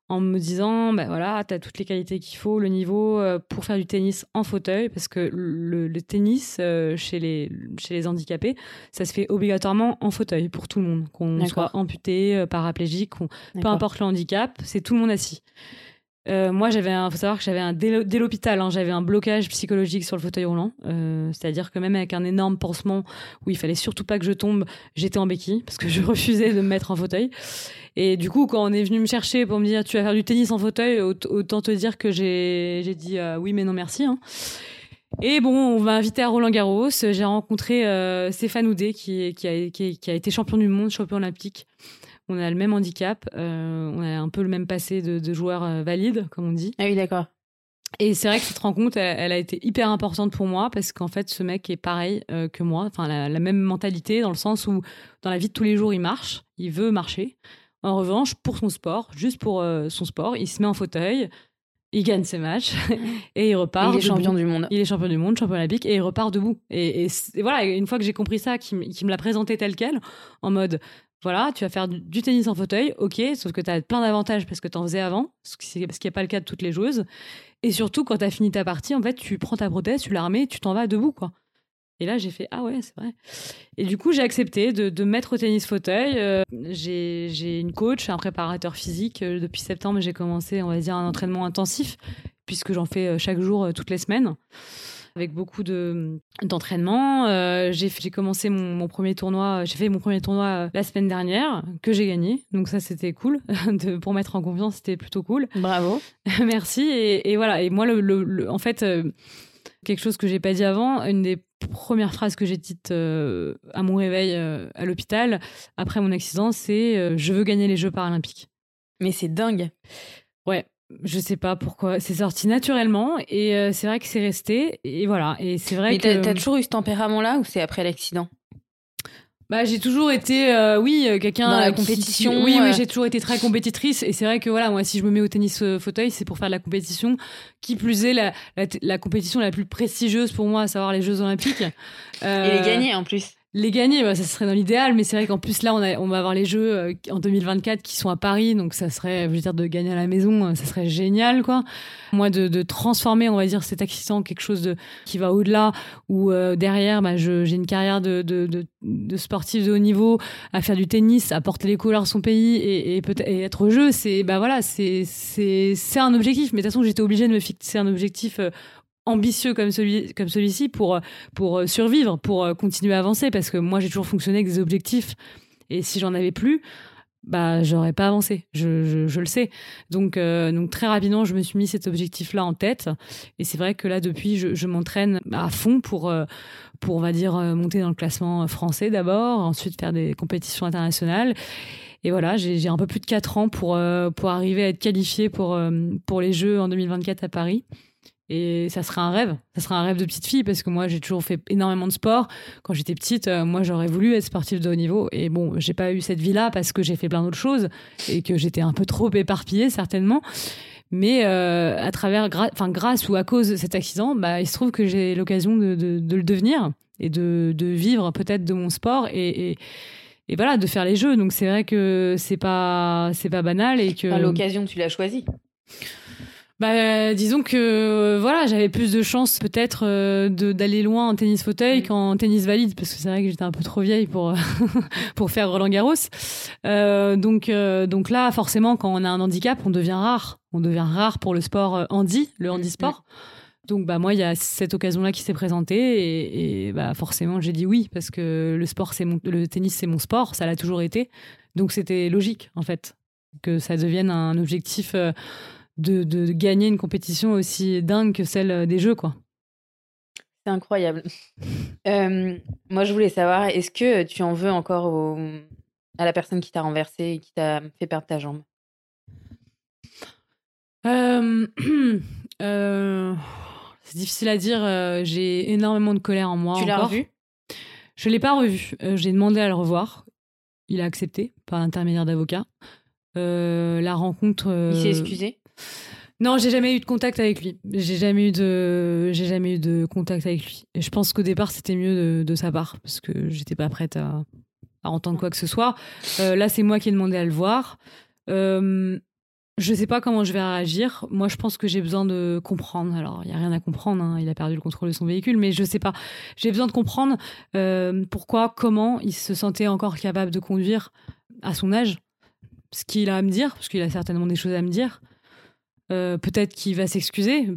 en me disant, ben voilà, tu as toutes les qualités qu'il faut, le niveau pour faire du tennis en fauteuil, parce que le, tennis chez, les, chez les handicapés, ça se fait obligatoirement en fauteuil pour tout le monde, qu'on soit amputé, paraplégique, peu importe le handicap, c'est tout le monde assis. Euh, moi, j'avais un, faut savoir que j'avais dès l'hôpital, hein, j'avais un blocage psychologique sur le fauteuil roulant. Euh, c'est-à-dire que même avec un énorme pansement où il fallait surtout pas que je tombe, j'étais en béquille parce que je refusais de me mettre en fauteuil. Et du coup, quand on est venu me chercher pour me dire tu vas faire du tennis en fauteuil, autant te dire que j'ai dit euh, oui mais non merci. Hein. Et bon, on m'a invité à Roland Garros. J'ai rencontré Stéphane Houdet qui, a, été champion du monde, champion olympique on a le même handicap, euh, on a un peu le même passé de, de joueur euh, valide, comme on dit. Ah oui, d'accord. Et c'est vrai que cette rencontre, elle, a été hyper importante pour moi parce qu'en fait, ce mec est pareil euh, que moi, enfin la, la, même mentalité dans le sens où dans la vie de tous les jours, il marche, il veut marcher. En revanche, pour son sport, juste pour son sport, il se met en fauteuil, il gagne ses matchs et il repart. il est champion du monde. Il est champion du monde, champion olympique et il repart debout. Et, voilà, une fois que j'ai compris ça, qu'il me l'a présenté tel quel, en mode voilà, tu vas faire du, tennis en fauteuil, ok, sauf que tu as plein d'avantages parce que tu en faisais avant, ce qui n'est pas le cas de toutes les joueuses. Et surtout, quand tu as fini ta partie, en fait, tu prends ta prothèse, tu la remets, tu t'en vas debout, quoi. Et là, j'ai fait Ah ouais, c'est vrai. Et du coup, j'ai accepté de, mettre au tennis fauteuil. Euh, j'ai une coach, un préparateur physique. Euh, depuis septembre, j'ai commencé, on va dire, un entraînement intensif, puisque j'en fais euh, chaque jour, toutes les semaines avec beaucoup de d'entraînement. Euh, j'ai commencé mon, premier tournoi, j'ai fait mon premier tournoi euh, la semaine dernière que j'ai gagné. Donc ça c'était cool de, pour mettre en confiance, c'était plutôt cool. Bravo. Merci et, voilà. Et moi le, en fait euh, quelque chose que j'ai pas dit avant, une des premières phrases que j'ai dites à mon réveil à l'hôpital après mon accident, c'est je veux gagner les Jeux paralympiques. Mais c'est dingue. Je sais pas pourquoi. C'est sorti naturellement et euh, c'est vrai que c'est resté. Et voilà. Et c'est vrai Mais que. t'as, toujours eu ce tempérament-là ou c'est après l'accident? Bah, j'ai toujours été, euh, oui, euh, quelqu'un dans la qui- compétition. oui, oui, euh, j'ai toujours été très compétitrice et c'est vrai que voilà, moi, si je me mets au tennis euh, fauteuil, c'est pour faire de la compétition. Qui plus est, la, la, la compétition la plus prestigieuse pour moi, à savoir les Jeux Olympiques. Et Euh, les gagner en plus. Les gagner, bah, ça serait dans l'idéal, mais c'est vrai qu'en plus là, on, a, on va avoir les Jeux euh, en 2024 qui sont à Paris, donc ça serait, je veux dire, de gagner à la maison, euh, ça serait génial, quoi. Moi, de, de transformer, on va dire, cet accident en quelque chose de qui va au-delà, où euh, derrière, bah, j'ai une carrière de, de, de, de sportif de haut niveau, à faire du tennis, à porter les couleurs de son pays et, et, peut et être au jeu, c'est bah voilà, c'est un objectif. Mais de toute façon, j'étais obligée de me fixer un objectif. Ambitieux comme celui comme celui-ci pour pour euh, survivre pour euh, continuer à avancer. Parce que moi j'ai toujours fonctionné avec des objectifs. Et si j'en avais plus bah j'aurais pas avancé. Je, je, le sais. Donc euh, donc très rapidement je me suis mis cet objectif là en tête. Et c'est vrai que là depuis je, m'entraîne à fond pour pour on va dire monter dans le classement français d'abord ensuite faire des compétitions internationales. Et voilà, j'ai un peu plus de 4 ans pour, pour arriver à être qualifiée pour, pour les Jeux en 2024 à Paris. Et ça serait un rêve. Ça serait un rêve de petite fille parce que moi, j'ai toujours fait énormément de sport. Quand j'étais petite, euh, moi, j'aurais voulu être sportive de haut niveau. Et bon, j'ai pas eu cette vie-là parce que j'ai fait plein d'autres choses et que j'étais un peu trop éparpillée, certainement. Mais euh, à travers, enfin, grâce ou à cause de cet accident, bah, il se trouve que j'ai l'occasion de, de, de le devenir et de, de vivre peut-être de mon sport et, et, et voilà, de faire les jeux. Donc c'est vrai que c'est pas, c'est pas banal et que. Enfin, l'occasion, tu l'as choisie. Bah, disons que euh, voilà, j'avais plus de chances peut-être euh, d'aller loin en tennis fauteuil Mm. qu'en tennis valide parce que c'est vrai que j'étais un peu trop vieille pour pour faire Roland Garros. Euh, donc euh, donc là, forcément, quand on a un handicap, on devient rare. On devient rare pour le sport euh, handi, le handisport. Donc bah moi, il y a cette occasion-là qui s'est présentée et, et, bah forcément j'ai dit oui parce que le sport c'est mon le tennis c'est mon sport, ça l'a toujours été. Donc c'était logique en fait que ça devienne un objectif. Euh, de, de gagner une compétition aussi dingue que celle des jeux, quoi. C'est incroyable. Euh, moi, je voulais savoir, est-ce que tu en veux encore au- à la personne qui t'a renversé et qui t'a fait perdre ta jambe? Euh, euh, c'est difficile à dire. euh, J'ai énormément de colère en moi. Tu l'as revu Je l'ai pas revu. Euh, J'ai demandé à le revoir. Il a accepté par intermédiaire d'avocat. Euh, la rencontre. euh, Il s'est excusé? Non, j'ai jamais eu de contact avec lui. J'ai jamais eu de, j'ai jamais eu de contact avec lui. Et je pense qu'au départ, c'était mieux de, sa part parce que j'étais pas prête à, à entendre quoi que ce soit. Euh, là, c'est moi qui ai demandé à le voir. Euh, je sais pas comment je vais réagir. Moi, je pense que j'ai besoin de comprendre. Alors, il y a rien à comprendre. hein. Il a perdu le contrôle de son véhicule, mais je sais pas. J'ai besoin de comprendre euh, pourquoi, comment il se sentait encore capable de conduire à son âge. Ce qu'il a à me dire, parce qu'il a certainement des choses à me dire. Euh, peut-être qu'il va s'excuser.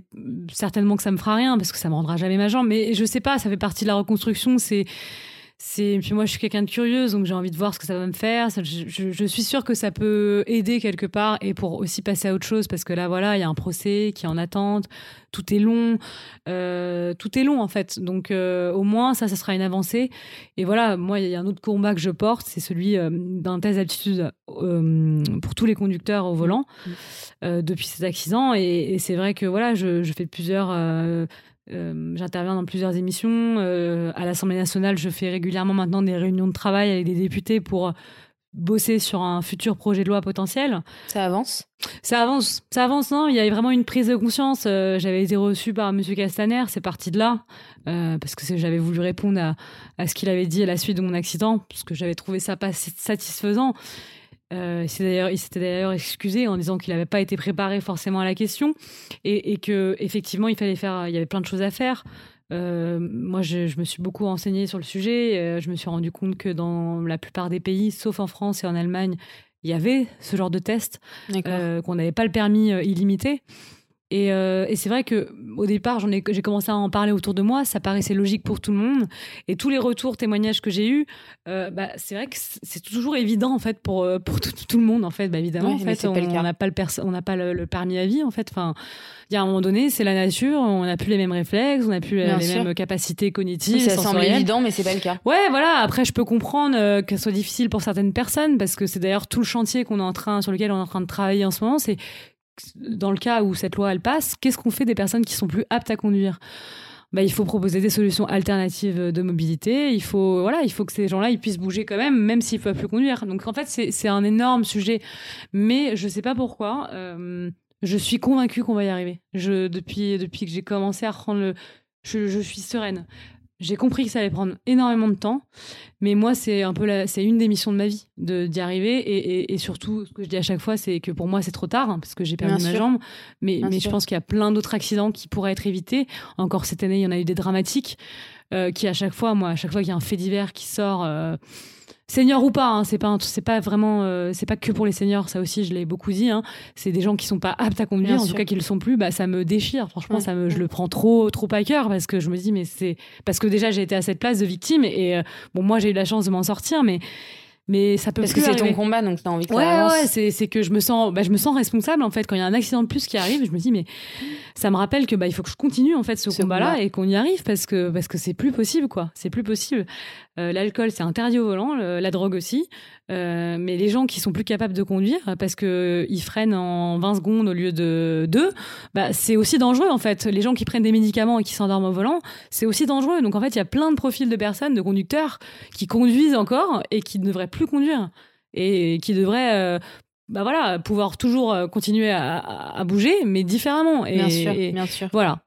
Certainement que ça me fera rien parce que ça me rendra jamais ma jambe. Mais je sais pas, ça fait partie de la reconstruction. C'est, c'est. Puis moi, je suis quelqu'un de curieuse, donc j'ai envie de voir ce que ça va me faire. Ça, je, je- je suis sûre que ça peut aider quelque part et pour aussi passer à autre chose parce que là, voilà, il y a un procès qui est en attente. Tout est long. Euh, tout est long en fait. Donc euh, au moins ça, ça sera une avancée. Et voilà, moi, il y a un autre combat que je porte, c'est celui euh, d'un test d'aptitude pour tous les conducteurs au volant depuis cet accident. Et, et c'est vrai que voilà, je, je fais plusieurs. Euh, J'interviens dans plusieurs émissions. Euh, à l'Assemblée nationale, je fais régulièrement maintenant des réunions de travail avec des députés pour bosser sur un futur projet de loi potentiel. Ça avance? Ça avance, ça avance, non? Il y a vraiment une prise de conscience. Euh, j'avais été reçue par Monsieur Castaner, c'est parti de là, euh, parce que j'avais voulu répondre à, à ce qu'il avait dit à la suite de mon accident, parce que j'avais trouvé ça pas satisfaisant. Euh, c'est d'ailleurs, il s'était d'ailleurs excusé en disant qu'il n'avait pas été préparé forcément à la question et, et que effectivement il fallait faire, il y avait plein de choses à faire. Euh, moi, je, je me suis beaucoup renseignée sur le sujet. Euh, je me suis rendu compte que dans la plupart des pays, sauf en France et en Allemagne, il y avait ce genre de test euh, qu'on n'avait pas le permis illimité. Et, euh, et c'est vrai que au départ, j'en ai, j'ai commencé à en parler autour de moi. Ça paraissait logique pour tout le monde. Et tous les retours, témoignages que j'ai eus, euh, bah, c'est vrai que c'est toujours évident en fait pour euh, pour tout, tout le monde en fait. Bah, évidemment, en fait, on n'a pas le pers- on n'a pas le, le permis à vie en fait. Enfin, il y a un moment donné, c'est la nature. On n'a plus les mêmes réflexes, on n'a plus Bien les sûr. mêmes capacités cognitives. Oui, ça semble évident, mais c'est pas le cas. Ouais, voilà. Après, je peux comprendre euh, que ce soit difficile pour certaines personnes parce que c'est d'ailleurs tout le chantier qu'on est en train, sur lequel on est en train de travailler en ce moment. C'est dans le cas où cette loi elle passe, qu'est-ce qu'on fait des personnes qui sont plus aptes à conduire? Bah, il faut proposer des solutions alternatives de mobilité. Il faut, voilà, il faut que ces gens-là ils puissent bouger quand même, même s'ils peuvent plus conduire. Donc en fait, c'est un énorme sujet. Mais je sais pas pourquoi. Euh, je suis convaincue qu'on va y arriver. Je, depuis, depuis que j'ai commencé à reprendre le. Je, je suis sereine. J'ai compris que ça allait prendre énormément de temps, mais moi, c'est un peu c'est une des missions de ma vie de d'y arriver. Et, et, surtout, ce que je dis à chaque fois, c'est que pour moi, c'est trop tard hein, parce que j'ai perdu ma jambe. Mais, mais je pense qu'il y a plein d'autres accidents qui pourraient être évités. Encore cette année, il y en a eu des dramatiques euh, qui, à chaque fois, moi, à chaque fois qu'il y a un fait divers qui sort. Euh, senior ou pas, hein, c'est pas c'est pas vraiment euh, c'est pas que pour les seniors, ça aussi je l'ai beaucoup dit. Hein. c'est des gens qui sont pas aptes à conduire, en tout cas qui le sont plus. Bah ça me déchire. Franchement, ça me je le prends trop trop à cœur parce que je me dis mais c'est parce que déjà j'ai été à cette place de victime et euh, bon moi j'ai eu la chance de m'en sortir, mais mais ça peut parce que c'est ton combat donc t'as envie que ouais, ça ouais c'est c'est que je me sens bah, je me sens responsable en fait. Quand il y a un accident de plus qui arrive je me dis mais ça me rappelle que bah il faut que je continue en fait ce, combat. là et qu'on y arrive parce que parce que c'est plus possible quoi. C'est plus possible. Euh, l'alcool c'est interdit au volant la drogue aussi. Euh, mais les gens qui sont plus capables de conduire parce que ils freinent en 20 secondes au lieu de 2 bah c'est aussi dangereux en fait. Les gens qui prennent des médicaments et qui s'endorment au volant c'est aussi dangereux. Donc en fait il y a plein de profils de personnes de conducteurs qui conduisent encore et qui ne devraient plus conduire et qui devrait euh, bah voilà, pouvoir toujours euh, continuer à, bouger, mais différemment. Et, bien sûr, bien sûr. Voilà.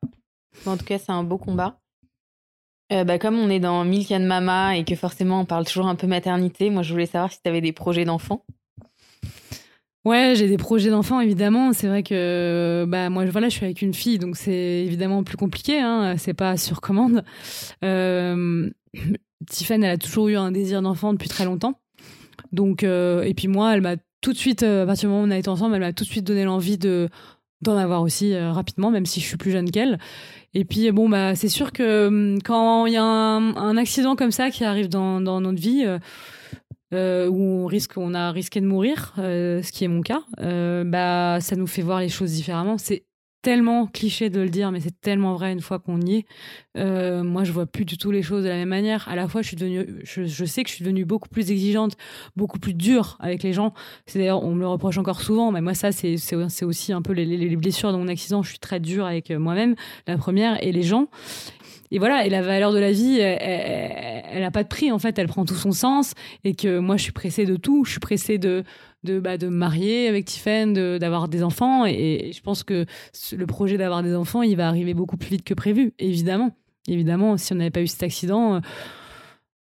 En tout cas, c'est un beau combat. Euh, bah, comme on est dans Milk and Mama et que forcément on parle toujours un peu maternité, moi je voulais savoir si tu avais des projets d'enfants. Ouais, j'ai des projets d'enfants évidemment. C'est vrai que bah moi voilà, je suis avec une fille, donc c'est évidemment plus compliqué. Hein, c'est pas sur commande. Euh, Tiffany, elle a toujours eu un désir d'enfant depuis très longtemps. Donc, euh, et puis moi, elle m'a tout de suite, euh, à partir du moment où on a été ensemble, elle m'a tout de suite donné l'envie de d'en avoir aussi euh, rapidement, même si je suis plus jeune qu'elle. Et puis bon, bah c'est sûr que hum, quand il y a un, accident comme ça qui arrive dans, dans notre vie. où on risque, on a risqué de mourir, ce qui est mon cas, bah ça nous fait voir les choses différemment. C'est tellement cliché de le dire, mais c'est tellement vrai une fois qu'on y est. Euh, moi, je vois plus du tout les choses de la même manière. À la fois, je suis devenue, je, sais que je suis devenue beaucoup plus exigeante, beaucoup plus dure avec les gens. C'est d'ailleurs, on me le reproche encore souvent, mais moi, ça, c'est, aussi un peu les, les, blessures de mon accident. Je suis très dure avec euh, moi-même, la première, et les gens. Et voilà, et la valeur de la vie, elle n'a pas de prix en fait, elle prend tout son sens. Et que moi, je suis pressée de tout. Je suis pressée de de, bah, de me marier avec Tiffen, d'avoir des enfants. Et, je pense que le projet d'avoir des enfants, il va arriver beaucoup plus vite que prévu, évidemment. Évidemment, si on n'avait pas eu cet accident, euh,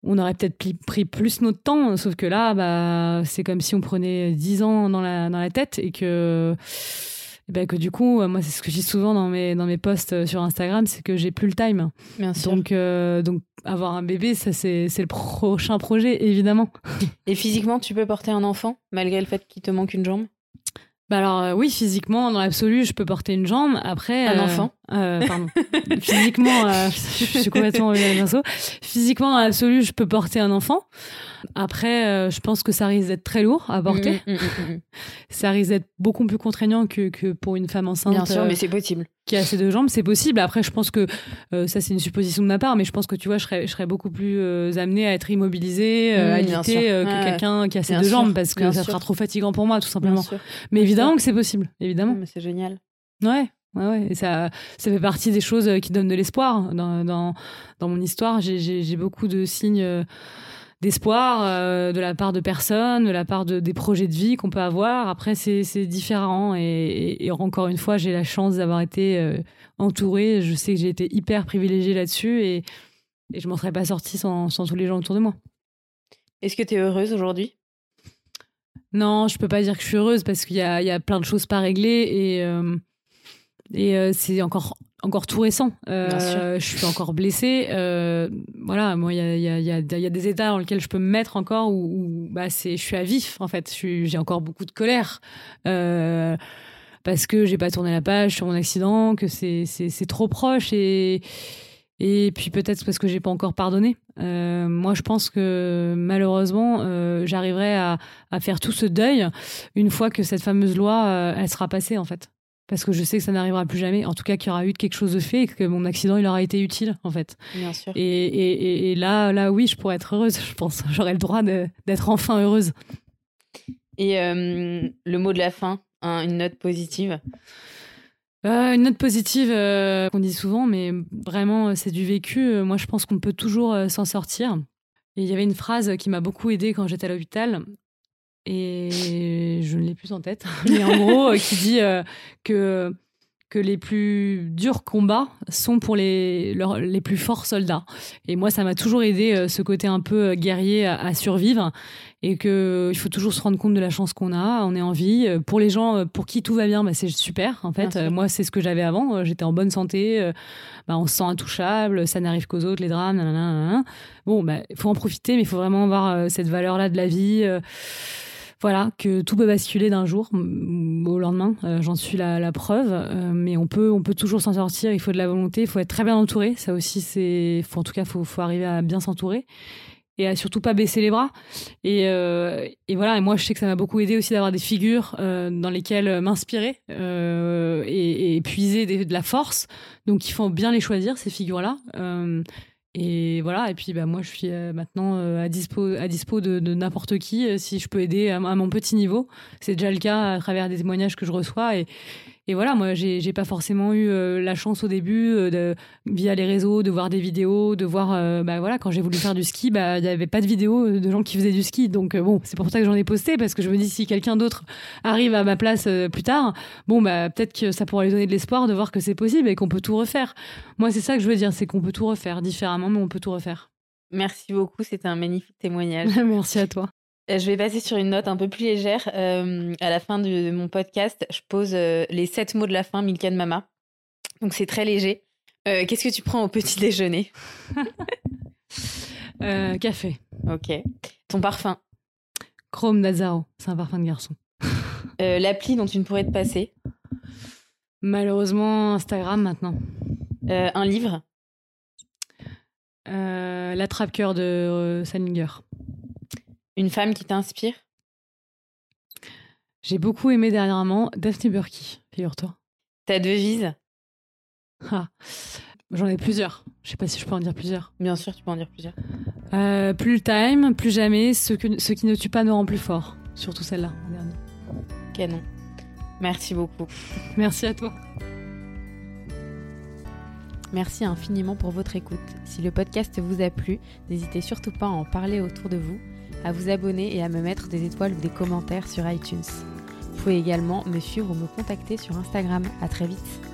on aurait peut-être pris plus notre temps. Sauf que là, bah, c'est comme si on prenait 10 ans dans la, dans la tête et que ben que du coup, moi, c'est ce que je dis souvent dans mes, dans mes posts euh, sur Instagram, c'est que j'ai plus le time. Bien sûr. Donc, euh, donc avoir un bébé, ça, c'est, c'est le prochain projet, évidemment. Et physiquement, tu peux porter un enfant, malgré le fait qu'il te manque une jambe? Bah alors euh, oui, physiquement, dans l'absolu, je peux porter une jambe. Après, un enfant? Pardon. physiquement, je suis complètement Physiquement, dans l'absolu, je peux porter un enfant. Après, euh, je pense que ça risque d'être très lourd à porter. Mm, mm, mm, ça risque d'être beaucoup plus contraignant que, que pour une femme enceinte. Bien sûr, mais c'est possible. Qui a ses deux jambes, c'est possible. Après, je pense que euh, ça, c'est une supposition de ma part, mais je pense que tu vois, je serais, je serais beaucoup plus euh, amenée à être immobilisée, alitée que quelqu'un qui a ses deux jambes parce que ça sera trop fatigant pour moi, tout simplement. Mais évidemment que c'est possible, évidemment. Mais c'est génial. Ouais. Ouais, ouais. Et ça, ça fait partie des choses qui donnent de l'espoir. Dans, dans, dans mon histoire, j'ai beaucoup de signes d'espoir euh, de la part de personnes, de la part de, des projets de vie qu'on peut avoir. Après, c'est différent. Et, encore une fois, j'ai la chance d'avoir été euh, entourée. Je sais que j'ai été hyper privilégiée là-dessus et, et je m'en serais pas sortie sans, sans tous les gens autour de moi. Est-ce que tu es heureuse aujourd'hui? Non, je peux pas dire que je suis heureuse parce qu'il y a, y a, plein de choses pas réglées et, euh, et c'est encore encore tout récent. Euh, je suis encore blessée. Euh, voilà, moi, il y a, y, a, y a, des états dans lesquels je peux me mettre encore où, bah, c'est, je suis à vif, en fait. J'ai encore beaucoup de colère. Euh, parce que j'ai pas tourné la page sur mon accident, que c'est, c'est, trop proche et, et puis peut-être parce que j'ai pas encore pardonné. moi, je pense que malheureusement, j'arriverai à, à, faire tout ce deuil une fois que cette fameuse loi, elle sera passée, en fait parce que je sais que ça n'arrivera plus jamais. En tout cas, qu'il y aura eu quelque chose de fait et que mon accident, il aura été utile, en fait. Bien sûr. Et, et, et là, là, oui, je pourrais être heureuse, je pense. J'aurais le droit d'être enfin heureuse. Et euh, le mot de la fin, une note positive? Une note positive qu'on dit souvent, mais vraiment c'est du vécu. Moi, je pense qu'on peut toujours s'en sortir. Et il y avait une phrase qui m'a beaucoup aidée quand j'étais à l'hôpital et je ne l'ai plus en tête, mais en gros, qui dit que que les plus durs combats sont pour les, les plus forts soldats. Et moi, ça m'a toujours aidé, euh, ce côté un peu euh, guerrier à, survivre. Et qu'il faut toujours se rendre compte de la chance qu'on a, on est en vie. Euh, pour les gens pour qui tout va bien, bah, c'est super. En fait, moi, c'est ce que j'avais avant. J'étais en bonne santé, bah, on se sent intouchable, ça n'arrive qu'aux autres, les drames. Nanana, Bon, il bah, faut en profiter, mais il faut vraiment avoir cette valeur-là de la vie voilà, que tout peut basculer d'un jour au lendemain. Euh, j'en suis la, preuve. Euh, mais on peut, on peut toujours s'en sortir. Il faut de la volonté. Il faut être très bien entouré. Ça aussi, c'est, en tout cas, faut, faut arriver à bien s'entourer et à surtout pas baisser les bras. Et, euh, voilà, et moi je sais que ça m'a beaucoup aidé aussi d'avoir des figures dans lesquelles m'inspirer et, puiser de la force. Donc il faut bien les choisir, ces figures-là. Et voilà, et puis bah, moi je suis euh, maintenant euh, à dispo, à dispo de, n'importe qui euh, si je peux aider à, mon petit niveau. C'est déjà le cas à travers des témoignages que je reçois. Et, et voilà, moi, j'ai pas forcément eu euh, la chance au début, euh, de, via les réseaux, de voir des vidéos, de voir, euh, bah voilà, quand j'ai voulu faire du ski, bah il n'y avait pas de vidéos de gens qui faisaient du ski. Donc bon, c'est pour ça que j'en ai posté parce que je me dis si quelqu'un d'autre arrive à ma place plus tard, bon bah peut-être que ça pourrait lui donner de l'espoir de voir que c'est possible et qu'on peut tout refaire. Moi, c'est ça que je veux dire, c'est qu'on peut tout refaire différemment, mais on peut tout refaire. Merci beaucoup, c'était un magnifique témoignage. Merci à toi. Euh, je vais passer sur une note un peu plus légère. Euh, à la fin de mon podcast, je pose euh, les sept mots de la fin, Milka de Mama. Donc c'est très léger. Qu'est-ce que tu prends au petit déjeuner? Café. Ok. Ton parfum? Chrome d'Azaro. C'est un parfum de garçon. L'appli dont tu ne pourrais te passer? Malheureusement, Instagram maintenant. un livre? L'attrape-cœur de Salinger. Une femme qui t'inspire? J'ai beaucoup aimé dernièrement Daphne Burki, figure-toi. Ta devise? Ah, J'en ai plusieurs. Je sais pas si je peux en dire plusieurs. Bien sûr, tu peux en dire plusieurs. Euh, plus le time, plus jamais. Ce, que, ce qui ne tue pas nous rend plus fort. Surtout celle-là, Canon. Merci beaucoup. Merci à toi. Merci infiniment pour votre écoute. Si le podcast vous a plu, n'hésitez surtout pas à en parler autour de vous à vous abonner et à me mettre des étoiles ou des commentaires sur iTunes. Vous pouvez également me suivre ou me contacter sur Instagram. À très vite.